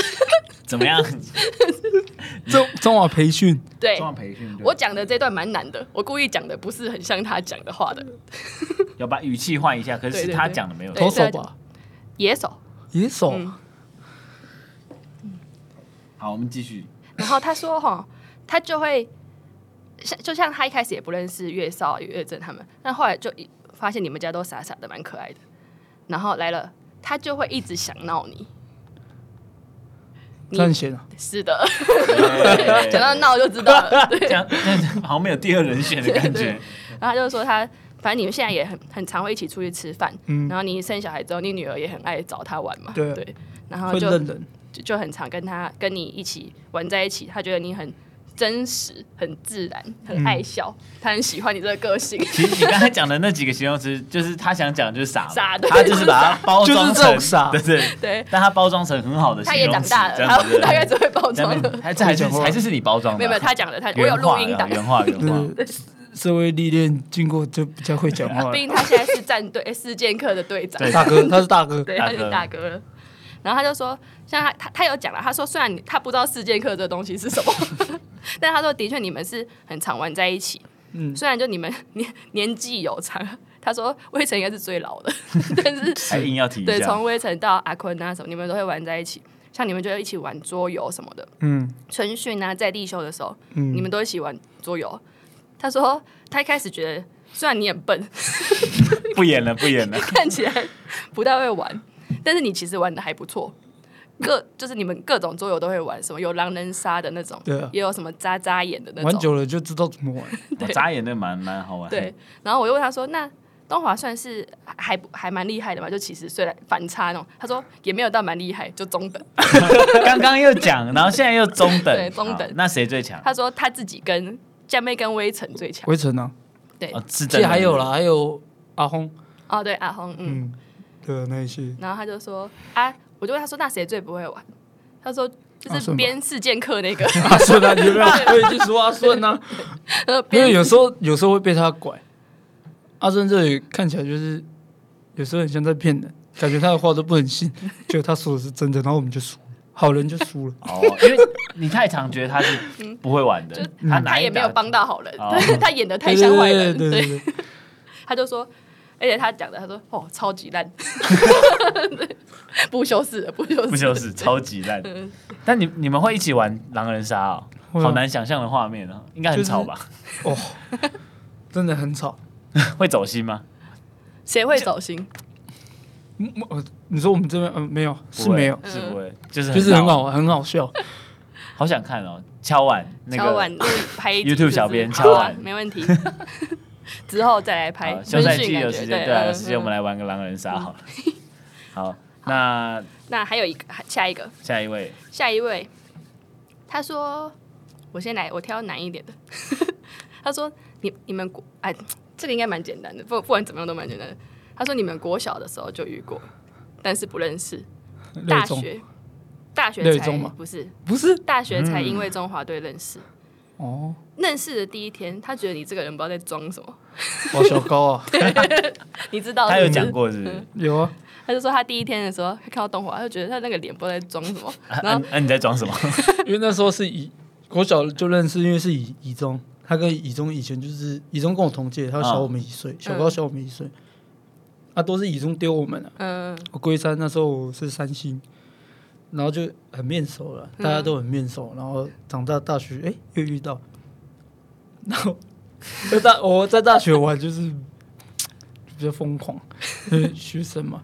怎么样？中中华培训对，中华培训。我讲的这段蛮难的，我故意讲的不是很像他讲的话的，要把语气换一下。可是他讲的没有投手吧？野手，野手。好，我们继续。然后他说：“哈，他就会像就像他一开始也不认识月少、月正他们，但后来就发现你们家都傻傻的，蛮可爱的。然后来了，他就会一直想闹你。这样闲啊？是的，讲到闹就知道了。对，这样好像没有第二人选的感觉。然后他就说他，反正你们现在也很很常会一起出去吃饭。嗯，然后你生小孩之后，你女儿也很爱找他玩嘛。对对。然后就就就很常跟他跟你一起玩在一起，他觉得你很真实、很自然、很爱笑，嗯、他很喜欢你这个个性。其实你刚才讲的那几个形容词，就是他想讲就是傻，傻的，他就是把它包装成傻，对对对。但他包装成很好的形容词，他也长大了，他大概只会包装。还这还是还是是你包装的？没有没有，他讲的，他我有录音档，原话原话。社会历练经过就比较会讲话。毕竟他现在是战队四剑客的队长，大哥，他是大哥，对，他是大哥了。然后他就说，像他他他有讲了，他说虽然他不知道四剑客这东西是什么，但他说的确你们是很常玩在一起。嗯，虽然就你们年年纪有差，他说威成应该是最老的，但是 还硬要提。对，从威成到阿坤啊什么，你们都会玩在一起。像你们就会一起玩桌游什么的。嗯，春训啊，在地修的时候，嗯，你们都一起玩桌游。他说他一开始觉得，虽然你很笨，不演了不演了，看起来不太会玩。但是你其实玩的还不错，各就是你们各种桌游都会玩，什么有狼人杀的那种，对啊，也有什么眨眨眼的那种，玩久了就知道怎么玩。对，眨眼那蛮蛮好玩。对，然后我又问他说：“那东华算是还还蛮厉害的嘛？就其实虽然反差那种。”他说：“也没有到蛮厉害，就中等。”刚刚又讲，然后现在又中等，对，中等。那谁最强？他说他自己跟江妹跟微尘最强。微尘呢？对，其实还有啦，还有阿轰。哦，对，阿轰，嗯。对那一些，然后他就说啊，我就问他说，那谁最不会玩？他说就是编四剑客那个阿顺啊，你有没有可以去说阿顺啊？因为 有时候有时候会被他拐。阿顺这里看起来就是有时候很像在骗人，感觉他的话都不能信，觉得他说的是真的，然后我们就输，好人就输了。哦，因为你太常觉得他是不会玩的，他他也没有帮到好人，他演的太像坏人，对，他就说。而且他讲的，他说：“哦，超级烂，不修饰，不修饰，不修饰，超级烂。”但你你们会一起玩狼人杀啊？好难想象的画面啊，应该很吵吧？哦，真的很吵，会走心吗？谁会走心？你说我们这边嗯没有，是没有，是不会，就是就是很好很好笑，好想看哦！敲碗那个拍 YouTube 小编敲碗，没问题。之后再来拍，休赛季有时间，对啊，有时间我们来玩个狼人杀好了。好，那那还有一个，下一个，下一位，下一位，他说，我先来，我挑难一点的。他说，你你们国，哎，这个应该蛮简单的，不不管怎么样都蛮简单的。他说，你们国小的时候就遇过，但是不认识。大学，大学才不是不是大学才因为中华队认识。哦，认识的第一天，他觉得你这个人不知道在装什么。哇，小高啊！你知道？他有讲过是不是？有啊。他就说他第一天的时候，他看到动画，他就觉得他那个脸不知道在装什么。然后，那你在装什么？因为那时候是以国小就认识，因为是以以中，他跟以中以前就是以中跟我同届，他小我们一岁，小高小我们一岁。啊，都是以中丢我们了。嗯。我龟山那时候我是三星。然后就很面熟了，大家都很面熟。然后长大大学，哎，又遇到。然后 在大我在大学玩就是 比较疯狂，学生嘛，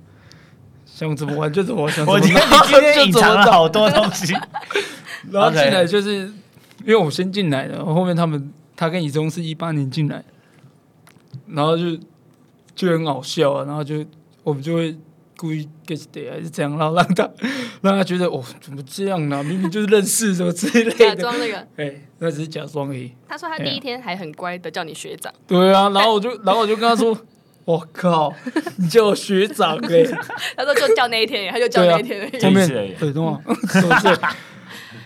想怎么玩就怎么玩。我觉得你今天隐藏了好多东西。然后进来就是因为我先进来的，后面他们他跟以中是一八年进来，然后就就很好笑啊，然后就我们就会。故意 get 的还是这样，然后让他 让他觉得哦，怎么这样呢？明明就是认识什么之类的。假装那个，哎，那只是假装而已。他说他第一天还很乖的叫你学长。对啊，然后我就然后我就跟他说，我靠，你叫我学长哎。他说就叫那一天，他就叫那一天。后面对，懂吗？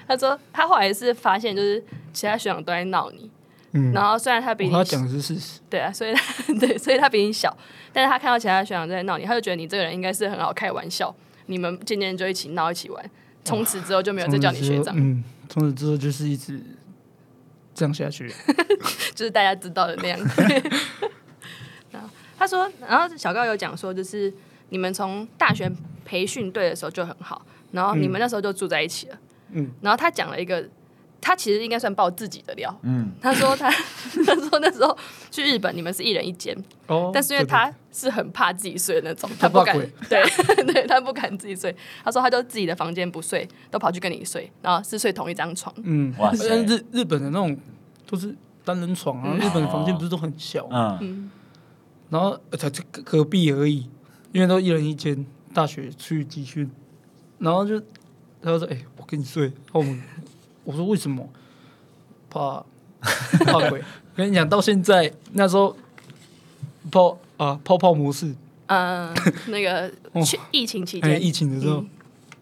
他说他后来是发现，就是其他学长都在闹你。嗯。然后虽然他比你，他讲的是事实。对啊，所以他对，所以他比你小。但是他看到其他学长在闹你，他就觉得你这个人应该是很好开玩笑，你们渐渐就一起闹一起玩，从此之后就没有再叫你学长。嗯，从此之后就是一直这样下去，就是大家知道的那样子。然后他说，然后小高有讲说，就是你们从大学培训队的时候就很好，然后你们那时候就住在一起了。嗯，然后他讲了一个。他其实应该算爆自己的料。嗯，他说他 他说那时候去日本，你们是一人一间，哦，但是因为他是很怕自己睡的那种，他不敢，对 对，他不敢自己睡。他说他就自己的房间不睡，都跑去跟你睡，然后是睡同一张床。嗯，哇塞，日日本的那种都是单人床啊，日本的房间不是都很小？嗯，然后才隔隔壁而已，因为都一人一间。大学去集训，然后就他就说：“哎、欸，我跟你睡。”我们我说：“为什么？怕 怕鬼。”跟你讲，到现在那时候泡啊泡泡模式，嗯，那个去疫情期间、欸，疫情的时候，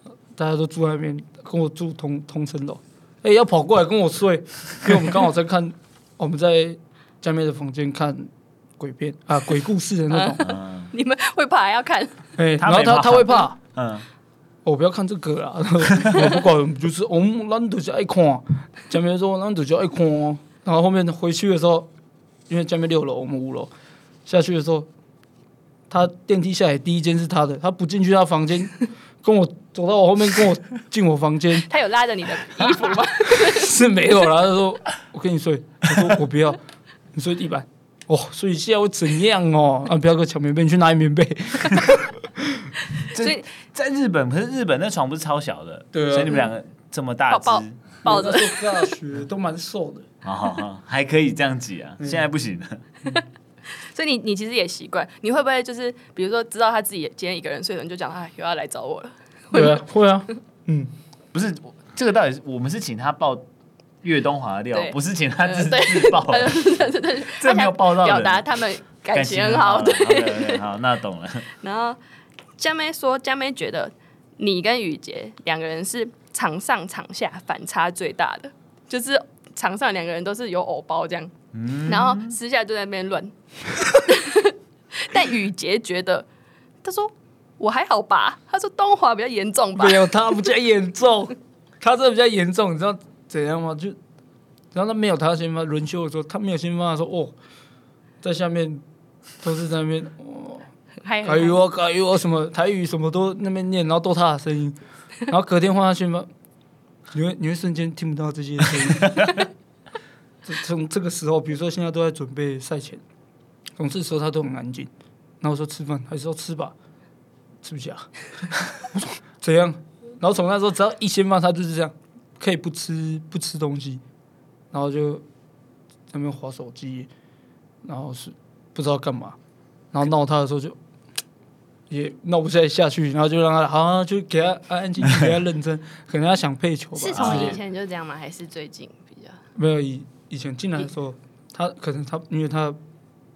嗯、大家都住在那边，跟我住同同层楼。哎、欸，要跑过来跟我睡，因为我们刚好在看，我们在家面的房间看鬼片啊，鬼故事的那种。嗯 你们会怕还要看？哎，然后他他会怕，嗯，我不要看这个啦，我不管，就是我们难得就爱看，江边说难得就爱看，然后后面回去的时候，因为江边六楼，我们五楼下去的时候，他电梯下来第一间是他的，他不进去他房间，跟我走到我后面跟我进我房间，他有拉着你的衣服吗？是没有啦，他说我跟你睡，我说我不要，你睡地板。哦，所以现在会怎样哦？啊，不要个抢棉被，你去拿棉被。所以在日本，可是日本那床不是超小的，对、啊，所以你们两个这么大只，抱着大学都蛮瘦的。好好好，还可以这样挤啊，现在不行了。所以你你其实也习惯，你会不会就是比如说知道他自己今天一个人睡了，你就讲啊又要来找我了？会啊，会啊。嗯，不是这个到底是我们是请他抱。越东华的料不是请他自自爆，这没有报到表达他们感情很好。对，好，那懂了。然后江妹说，江妹觉得你跟雨洁两个人是场上场下反差最大的，就是场上两个人都是有偶包这样，然后私下就在那边乱。但雨洁觉得，他说我还好吧，他说东华比较严重吧，没有他比较严重，他这比较严重，你知道。怎样吗？就然后他没有他先发轮休的时候，他没有先发说哦，在下面都是在那边哦，台语我台语我什么台语什么都那边念，然后都他的声音，然后隔天换下去吗，你会你会瞬间听不到这些声音。从这个时候，比如说现在都在准备赛前，总是说他都很安静，然后我说吃饭还是要吃吧，吃不下。我 说怎样？然后从那时候只要一先饭，他就是这样。可以不吃不吃东西，然后就在那边划手机，然后是不知道干嘛，然后闹他的时候就也闹不下下去，然后就让他好像就给他安安静静，给他认真，可能他想配球吧。是从以前就这样吗？还是最近比较？没有以以前进来的时候，他可能他因为他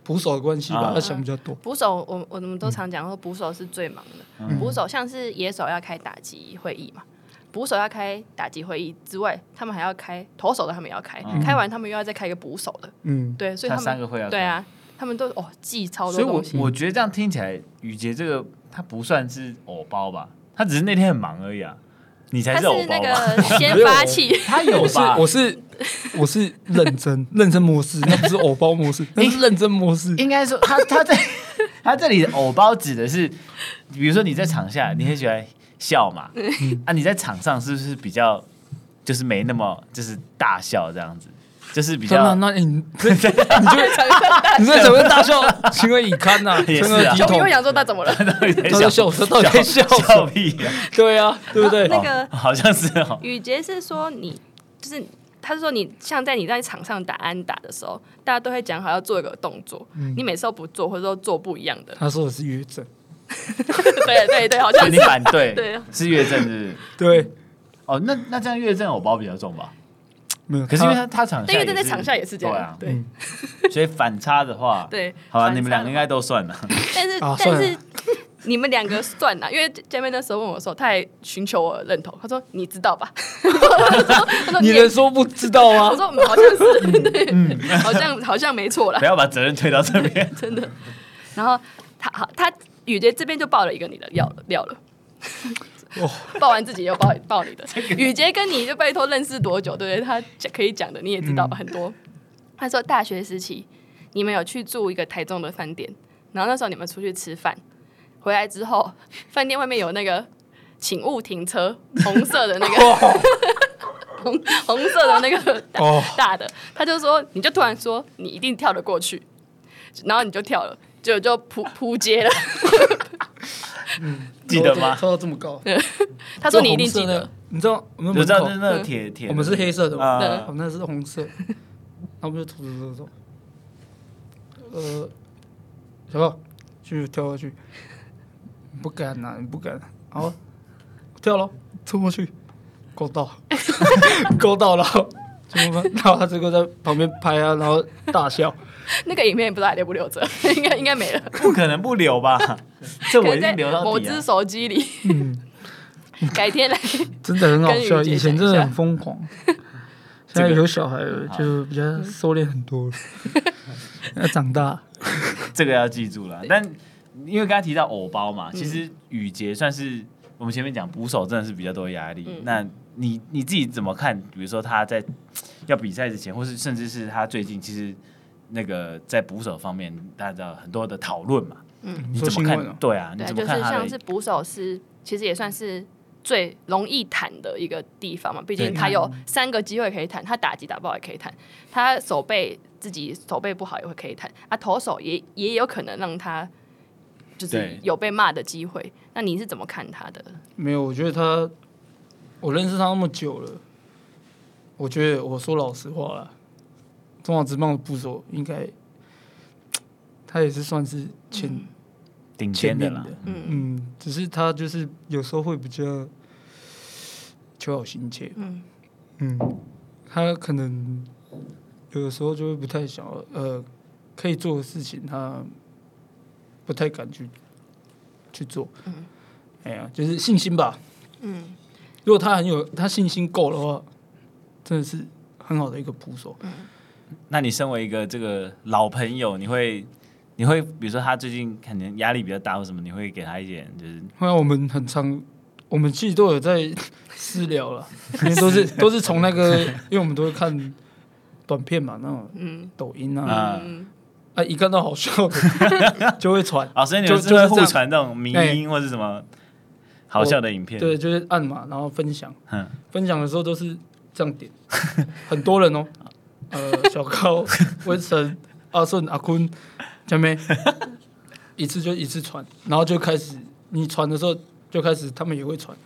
捕手的关系吧，他想比较多。捕手，我我们都常讲说捕手是最忙的，捕手像是野手要开打击会议嘛。捕手要开打击会议之外，他们还要开投手的，他们也要开，嗯、开完他们又要再开一个捕手的，嗯，对，所以他们三个会要对啊，他们都哦记超多东西。所以我我觉得这样听起来，雨杰这个他不算是偶包吧，他只是那天很忙而已啊，你才是偶包吧？那个 先发器，他有吧？我是我是认真认真模式，那不是偶包模式，那是认真模式。应该说他他在 他这里的偶包指的是，比如说你在场下，你很喜欢。笑嘛，嗯、啊，你在场上是不是比较就是没那么就是大笑这样子，就是比较那那你 你就你 在怎么大笑？情何以堪呐？也是啊，球迷会想说他怎么了？他在笑，他到底在笑笑屁啊？对啊，对不对？那个好像是哦。雨洁是说你就是，他是说你像在你在场上打安打的时候，大家都会讲好要做一个动作，你每次都不做，或者说做不一样的。他说的是约阵。对对对，好像是你反对，对，是岳正是，对，哦，那那这样岳正我包比较重吧？没有，可是因为他他场下，因为他在场下也是这样，对，所以反差的话，对，好吧，你们两个应该都算了，但是但是你们两个算了，因为见面那时候问我说，他还寻求我认同，他说你知道吧？你能说不知道吗？我说好像是，对，好像好像没错了，不要把责任推到这边，真的。然后他好他。雨杰这边就爆了一个你的料了，料了。哦，爆完自己又抱抱你的。雨洁跟你就拜托认识多久？对不对？他可以讲的你也知道吧？很多。他说大学时期你们有去住一个台中的饭店，然后那时候你们出去吃饭，回来之后饭店外面有那个请勿停车红色的那个。红红色的那个大,、哦大的，他就说，你就突然说你一定跳得过去，然后你就跳了，就就扑扑街了。记得吗？抽到这么高，他说你一定记得。你知道我们就知道门口就是那个铁铁，我们是黑色的嘛，啊。我们那是红色，然后我们就走走走走，呃，小宝，继续跳下去，不敢呐，你不敢，好，跳咯，冲过去，勾到，勾到了，怎么办？然后他这个在旁边拍啊，然后大笑，那个影片也不知道还留不留着，应该应该没了，不可能不留吧？这我一可能在定留到某只！手机里。嗯，改天来，真的很好笑，以前真的很疯狂，现在有小孩了，就比较收敛很多了，要长大。这个要记住了。但因为刚才提到偶包嘛，嗯其实雨杰算是我们前面讲捕手真的是比较多压力。嗯那你你自己怎么看？比如说他在 要比赛之前，或是甚至是他最近，其实那个在捕手方面，大家知道很多的讨论嘛。嗯，你怎么看？对啊，你，怎就是么看他的？像是捕手是，其实也算是最容易谈的一个地方嘛。毕竟他有三个机会可以谈，他打击打不好也可以谈，他手背自己手背不好也会可以谈，啊，投手也也有可能让他就是有被骂的机会。那你是怎么看他的？没有，我觉得他，我认识他那么久了，我觉得我说老实话啦，中华职棒的捕手应该，他也是算是前、顶尖的啦前面的，，嗯嗯，只是他就是有时候会比较求好心切，嗯嗯，他可能有的时候就会不太想要，呃，可以做的事情他不太敢去去做，嗯哎呀，就是信心吧。嗯如果他很有他信心够的话，真的是很好的一个捕手。那你身为一个这个老朋友，你会你会比如说他最近可能压力比较大或什么，你会给他一点就是后来我们很常，我们其实都有在私聊了，因为都是都是从那个，因为我们都会看短片嘛，那种嗯。抖音啊，啊。嗯，啊，一看到好笑的 就会传，哦，所以你就们是会互传那种迷音或是什么好笑的影片？对，就是按嘛，然后分享，嗯，分享的时候都是这样点，很多人哦，呃，小高、温神、阿顺、阿坤、佳妹，一次就一次传，然后就开始你传的时候就开始他们也会传，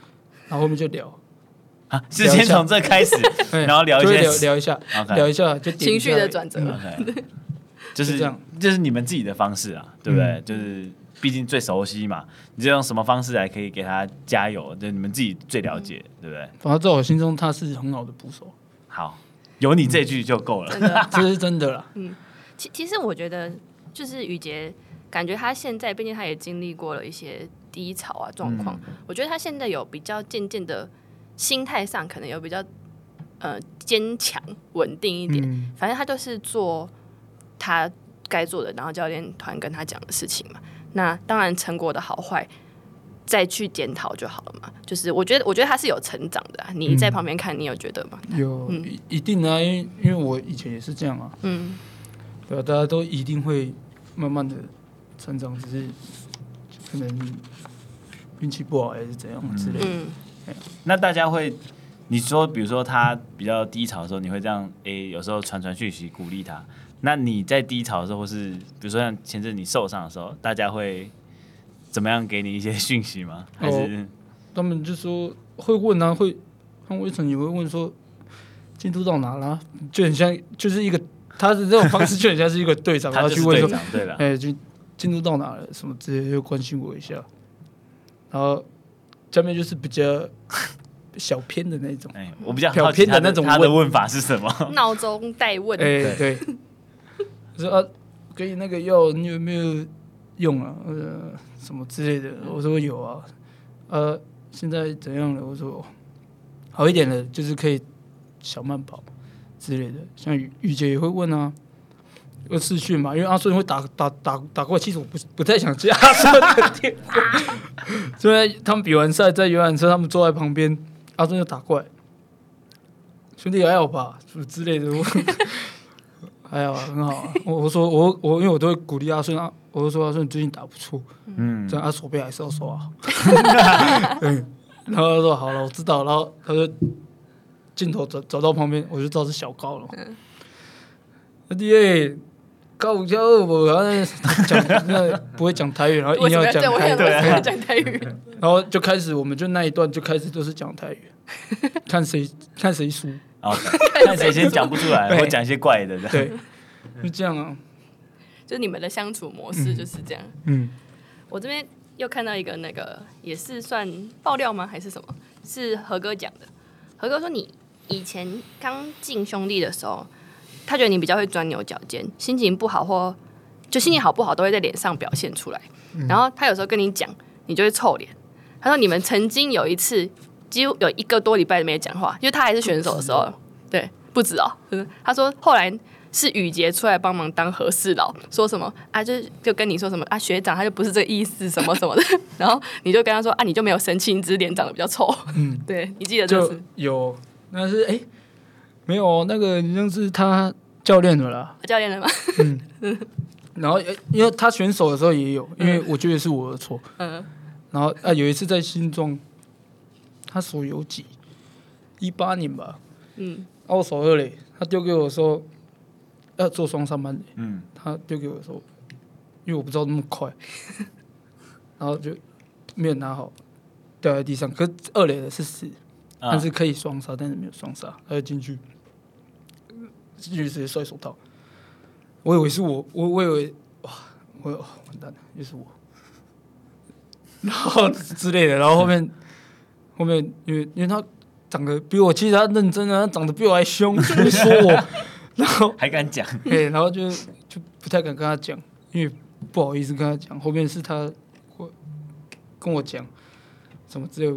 然后后面就聊，啊，是先从这开始，哎然后聊一聊聊一下聊一下就点情绪的转折。就是这样。就是你们自己的方式啊，对不对？嗯就是毕竟最熟悉嘛，你就用什么方式来可以给他加油？就你们自己最了解，对不对？反正在我心中他是很好的捕手，好，有你这句就够了。真的。这是真的了。嗯。其其实我觉得，就是雨杰，感觉他现在，毕竟他也经历过了一些低潮啊状况。我觉得他现在有比较渐渐的心态上，可能有比较呃坚强稳定一点。嗯反正他就是做他该做的，然后教练团跟他讲的事情嘛。那当然成果的好坏再去检讨就好了嘛。就是我觉得，我觉得他是有成长的、啊。你在旁边看，你有觉得吗？有嗯一一定啊，因为因为我以前也是这样啊，嗯对啊，大家都一定会慢慢的成长，只是可能运气不好还是怎样之类的。嗯那大家会，你说，比如说他比较低潮的时候，你会这样，诶，有时候传传讯息鼓励他。那你在低潮的时候，或是比如说像前阵你受伤的时候，大家会怎么样给你一些讯息吗？还是他们就说会问啊，会像魏晨也会问说进度到哪了，就很像就是一个他的这种方式就很像是一个队长，他然后去问说，就是队长？对了，哎，就进度到哪了，什么之类的，就关心我一下。然后下面就是比较小偏的那种，哎，我比较表好奇他的偏的那种他的问法是什么？闹钟待问。哎，对，我说啊，给你那个药，你有没有用啊？呃，什么之类的？我说有啊。呃，现在怎样了？我说好一点了，就是可以小慢跑之类的。像雨雨姐也会问啊，有视讯嘛？因为阿顺会打打打打过来，其实我不不太想接 阿顺的电话。所以他们比完赛在游览车，他们坐在旁边，阿顺就打过来，兄弟还好吧？什么之类的。我还好啊，很好啊。我我说我我因为我都会鼓励阿顺啊，我就说阿顺最近打不错，嗯这样他手背还是要刷好。嗯，然后他说好了，我知道。然后他就镜头走走到旁边，我就知道是小高了。阿弟哎，高五加二不？然后讲那不会讲台语，然后 硬要讲台语，讲台语。然后就开始，我们就那一段就开始都是讲台语，看谁看谁输，看 谁先讲不出来，我讲一些怪的。对，就这样啊。就你们的相处模式就是这样。嗯，我这边又看到一个那个也是算爆料吗？还是什么？是何哥讲的。何哥说你以前刚进兄弟的时候。他觉得你比较会钻牛角尖，心情不好或就心情好不好都会在脸上表现出来。嗯、然后他有时候跟你讲，你就会臭脸。他说你们曾经有一次几乎有一个多礼拜没讲话，因为他还是选手的时候，对，不止哦。他说后来是雨杰出来帮忙当和事佬，说什么啊，就就跟你说什么啊，学长他就不是这个意思，什么什么的。然后你就跟他说啊，你就没有生气，你只是脸长得比较丑。嗯，对，你记得这是有，那是哎。欸没有，那个已经是他教练的了。教练的吗？嗯。然后，因为他选手的时候也有，因为我觉得是我的错。嗯。然后啊，有一次在新庄，他手有几，一八年吧。嗯。啊，我手二嘞，他丢给我说要做双上班。嗯。他丢给我说，因为我不知道那么快，然后就没有拿好，掉在地上。可是二垒的是死，但是可以双杀，但是没有双杀，他就进去。进去直接摔手套，我以为是我，我我以为哇，我完蛋了，又是我，然后之类的，然后后面后面因为因为他长得比我，其实他认真啊，他长得比我还凶，就说我，然后 还敢讲，对，然后就就不太敢跟他讲，因为不好意思跟他讲，后面是他会跟我讲什么之类，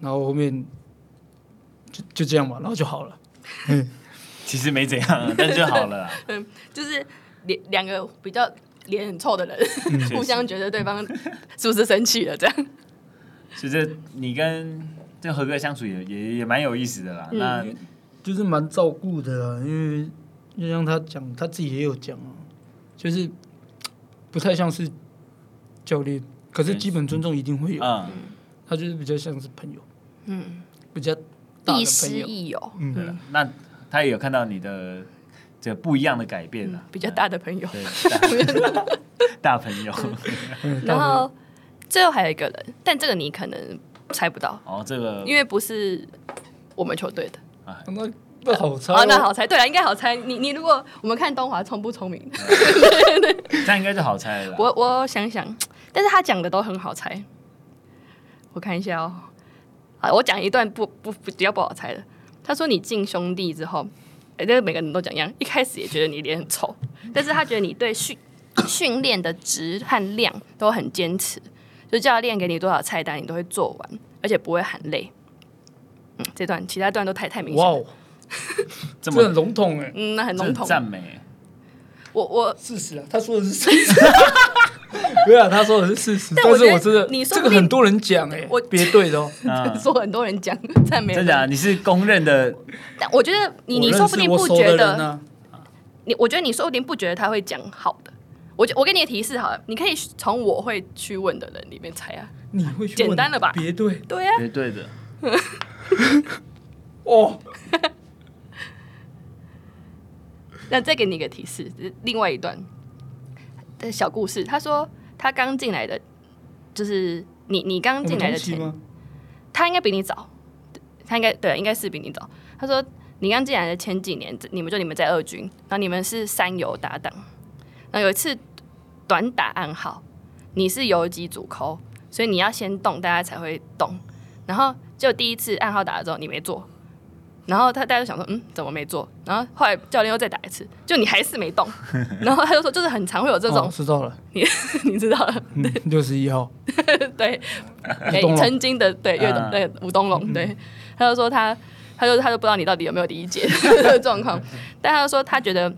然后后面就就这样吧，然后就好了，嗯。其实没怎样，但就好了。嗯，就是两两个比较脸很臭的人，嗯、互相觉得对方是不是生气了，这样。其实你跟这何哥相处也也也蛮有意思的啦。嗯、那就是蛮照顾的啦，因为就像他讲，他自己也有讲啊，就是不太像是教练，可是基本尊重一定会有。嗯，他就是比较像是朋友。嗯，比较亦师亦友。嗯，对了，那。他也有看到你的这不一样的改变、啊、比较大的朋友，大朋友。然后 最后还有一个人，但这个你可能猜不到哦。这个因为不是我们球队的啊，那那好猜哦，那好猜。对了，应该好猜。你你如果我们看东华聪不聪明，这样应该就好猜了。我我想想，但是他讲的都很好猜。我看一下哦，啊，我讲一段不不不比较不好猜的。他说：“你进兄弟之后，哎，这个每个人都讲一样。一开始也觉得你脸很丑，但是他觉得你对训训练的值和量都很坚持，就教练给你多少菜单，你都会做完，而且不会喊累。嗯，这段其他段都太太明显了。哇，这么笼统哎，嗯，那很笼统，赞美。我我事实啊，他说的是事实。”对啊，他说的是事实，但是我真的，你说这个很多人讲哎，我别对的哦，说很多人讲，赞美真的，你是公认的。但我觉得你，你说不定不觉得，你我觉得你说不定不觉得他会讲好的。我我给你个提示好了，你可以从我会去问的人里面猜啊。你会去？简单了吧？别对，对啊，别对的。哦，那再给你一个提示，另外一段。的小故事，他说他刚进来的，就是你你刚进来的前，他应该比你早，他应该对，应该是比你早。他说你刚进来的前几年，你们就你们在二军，然后你们是三游搭档，然后有一次短打暗号，你是游击主 call，所以你要先动，大家才会动，然后就第一次暗号打了之后，你没做。然后他大家就想说，嗯，怎么没做？然后后来教练又再打一次，就你还是没动。然后他就说，就是很常会有这种，哦、知道了，你 你知道了，六十一号，对，曾经的对岳东对吴东龙，对，他就说他，他就他就不知道你到底有没有理解这个状况，但他就说他觉得，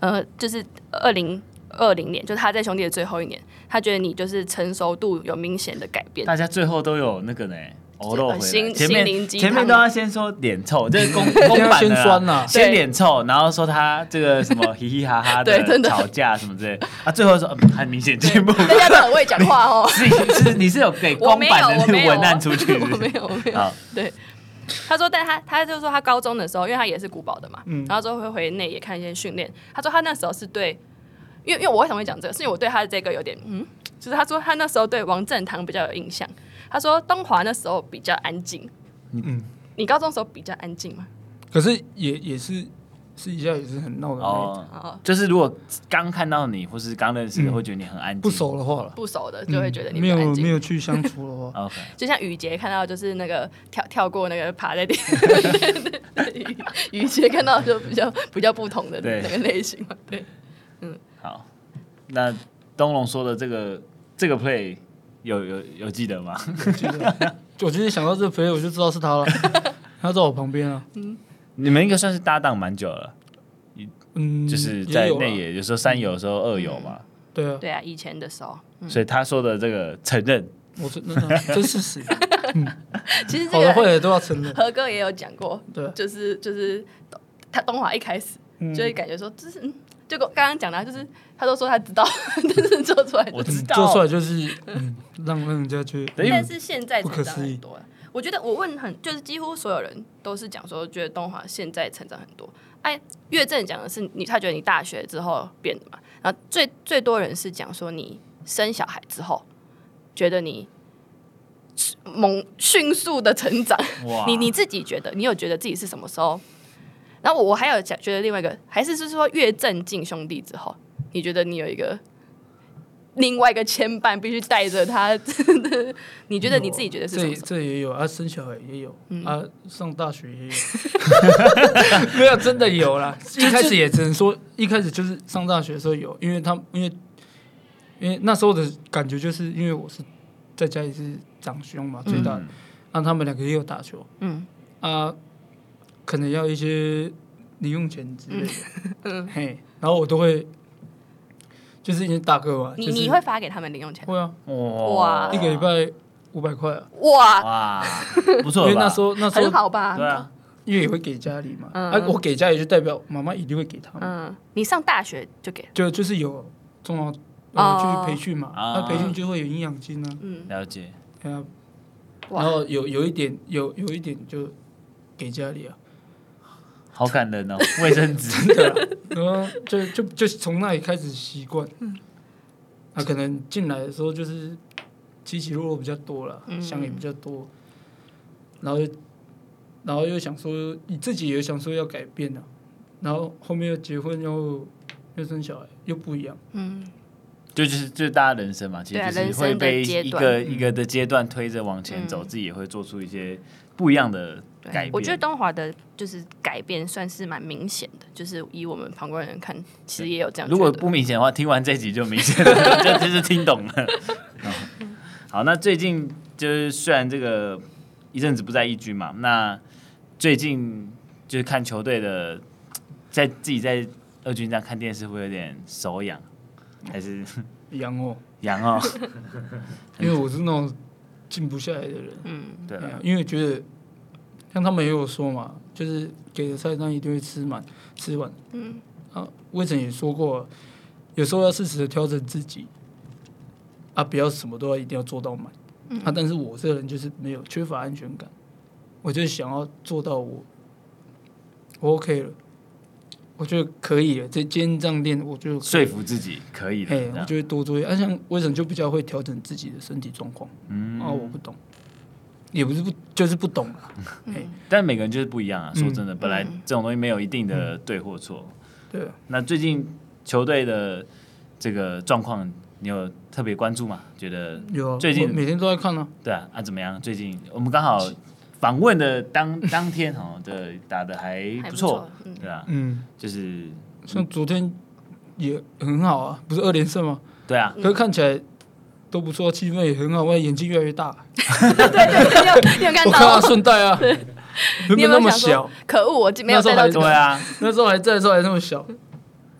呃，就是二零二零年，就是他在兄弟的最后一年，他觉得你就是成熟度有明显的改变。大家最后都有那个呢。哦，漏回来。前面前面都要先说脸臭，这是公 公版的啊，先脸臭，然后说他这个什么嘻嘻哈哈 的吵架什么之类，啊，最后说很明显进步。大家都很会讲话哦。是是，你是有给公版的那个文案出去？我没有，我没有。对，他说，但他他就说他高中的时候，因为他也是古堡的嘛，嗯然后之后会回内野看一些训练。他说他那时候是对，因为因为我为什么会讲这个，是因为我对他的这个有点嗯，就是他说他那时候对王振堂比较有印象。他说东华那时候比较安静，嗯，你高中的时候比较安静吗？可是也也是私底下也是很闹的那一种，就是如果刚看到你或是刚认识会觉得你很安静。不熟的话了，不熟的就会觉得你嗯没有。没有去相处的话，OK，就像雨杰看到就是那个跳跳过那个爬在地，雨雨杰看到就比较比较不同的对那个类型嘛，对。好，那东龙说的这个这个 play 有有有记得吗？记得。我今天想到这个 play 我就知道是他了，他在我旁边啊，嗯你们应该算是搭档蛮久了，嗯，就是在内野，有时候三游，有时候二游嘛。对啊，对啊，以前的时候，所以他说的这个承认，我真的真事实，其实好的这个坏的都要承认，何哥也有讲过，对。啊，就是就是他东华一开始嗯。就会感觉说，这是嗯，就刚刚讲的啊，就是他都说他知道，但是做出来就我知道做出来就是嗯，让让人家觉得对因为但是现在成长不可思议很多了。我觉得我问很，就是几乎所有人都是讲说，觉得东华现在成长很多。哎，岳正讲的是你，他觉得你大学之后变的嘛。然后最最多人是讲说你生小孩之后，觉得你猛迅速的成长。你你自己觉得，你有觉得自己是什么时候？然后我我还有讲，觉得另外一个，还是是说越正进兄弟之后，你觉得你有一个另外一个牵绊，必须带着他。你觉得你自己觉得是什这？这也有啊，生小孩也有嗯啊，上大学也有 没有真的有啦。一开始也只能说，一开始就是上大学的时候有，因为他因为因为那时候的感觉就是因为我是在家里是长兄嘛，最大的，嗯那他们两个也有打球嗯啊，可能要一些零用钱之类的，嗯，嘿，然后我都会就是一些大哥嘛，你就是你会发给他们零用钱？会啊，哇。一个礼拜五百块啊，哇，哇，不错因为那时候那时候很好吧？对啊，因为也会给家里嘛，嗯。啊，我给家里就代表妈妈一定会给他们，嗯，你上大学就给，就就是有中华哦。呃去培训嘛，啊。那培训就会有营养金啊，嗯，了解。对啊，然后有有一点有有一点就给家里啊，好感人哦，卫生纸。对啊，然后就就就从那里开始习惯，啊，可能进来的时候就是起起落落比较多了，嗯想也比较多，然后又然后又想说你自己也想说要改变啊，然后后面又结婚又又生小孩又不一样。嗯，就就是就是大家人生嘛，其实就是会被一个一个的阶段推着往前走，嗯自己也会做出一些不一样的对改变。我觉得东华的就是改变算是蛮明显的，就是以我们旁观人看，其实也有这样。如果不明显的话，听完这集就明显了，就就是听懂了。嗯好，那最近就是虽然这个一阵子不在一军嘛，那最近就是看球队的，在自己在二军这样看电视会有点手痒，还是 痒哦，痒哦？因为我是那种静不下来的人，嗯，对了，对啊，因为觉得像他们也有说嘛，就是给的菜单一定会吃满吃完，嗯。啊，魏晨也说过，有时候要适时的调整自己，啊，不要什么都要一定要做到满，嗯。啊，但是我这个人就是没有缺乏安全感，我就想要做到我，我 OK 了，我觉得可以了，这今天这样练，我就说服自己可以的，嘿，这样。我就会多做。啊，像魏晨就比较会调整自己的身体状况，嗯。啊，我不懂，也不是不就是不懂啦。嘿，但每个人就是不一样啊。嗯说真的，本来这种东西没有一定的对或错。对啊，那最近球队的这个状况，你有特别关注吗？觉得有啊最近每天都在看呢。对啊啊怎么样？最近我们刚好访问的当 当天哦，对，打的还不错对啊，嗯，就是像昨天也很好啊，不是二连胜吗？对啊，可是看起来都不错，气氛也很好，我眼睛越来越大。对对对，你有你有看我看到到？顺带啊，原你有本那么小，？可恶，我没有那时候还带到这个。对啊，那时候还在的时候还那么小，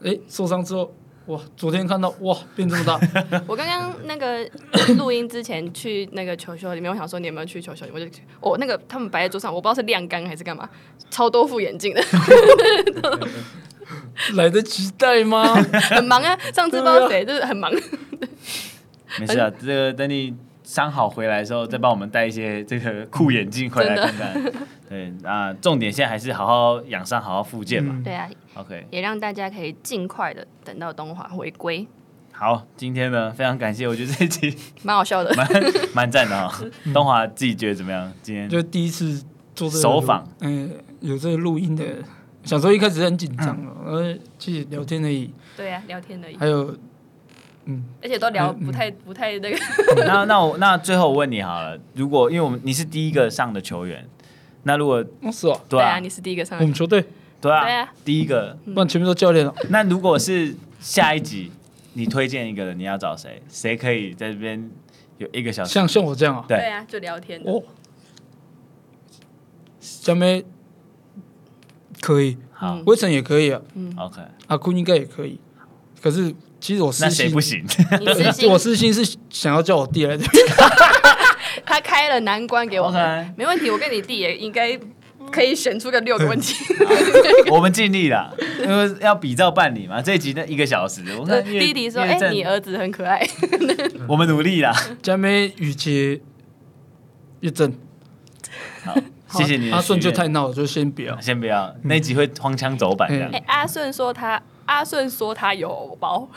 哎，受伤之后，哇，昨天看到哇变这么大，我刚刚那个录音之前去那个球球里面，我想说你有没有去球球里面？我就我、哦、那个他们摆在桌上，我不知道是晾干还是干嘛，超多副眼镜的，来得及带吗？很忙啊。上次不知道谁就是很忙，没事啊，这个等你伤好回来的时候，再帮我们带一些这个酷眼镜回来看看。对，那重点现在还是好好养伤，好好复健嘛。嗯对啊，OK，也让大家可以尽快的等到东华回归，好，今天呢非常感谢，我觉得这一集 蛮好笑的。蛮蛮赞的哦。东华自己觉得怎么样？今天就第一次做这个首访，嗯、有这个录音的，想说一开始很紧张哦，呃，其实聊天而已，对啊，聊天而已，还有，嗯，而且都聊嗯不太不太那个。那那我那最后我问你好了，如果因为我们你是第一个上的球员，那如果哦是哦，对啊。对啊，你是第一个上来我们球队，对啊对啊。第一个，不然全部都教练。了，那如果是下一集你推荐一个人，你要找谁？谁可以在这边有一个小时？像像我这样啊，对。对啊，就聊天。哦，小妹可以，好。嗯。威晨也可以啊，，OK，阿坤应该也可以，可是其实我私心那谁不？行？你私心我私心是想要叫我弟来的，他开了难关给我们 OK 没问题。我跟你弟也应该可以选出个六个问题。我们尽力了，因为要比照办理嘛。这一集那一个小时，我看弟弟说：“哎、哎，你儿子很可爱。我们努力啦。佳妹、雨杰、叶正，好，谢谢你的阿顺就太闹了，就先不要。先不要，那一集会荒腔走板这样嗯哎、阿顺说他，阿顺说他有包。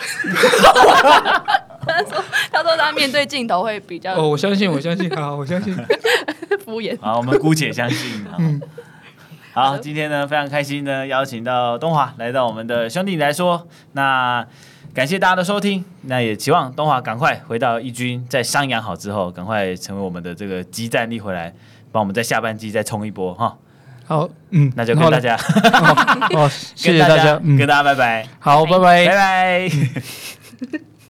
他说，他说他面对镜头会比较哦，我相信，我相信，啊，我相信。敷衍。好，我们姑且相信。好，好，今天呢非常开心呢，邀请到东华来到我们的兄弟来说，那感谢大家的收听，那也期望东华赶快回到一军，在伤养好之后，赶快成为我们的这个即战力回来，帮我们在下半季再冲一波哈。好，嗯，那就跟 大家，哦，谢谢跟大家，嗯跟，大家拜拜，好，拜拜拜。拜。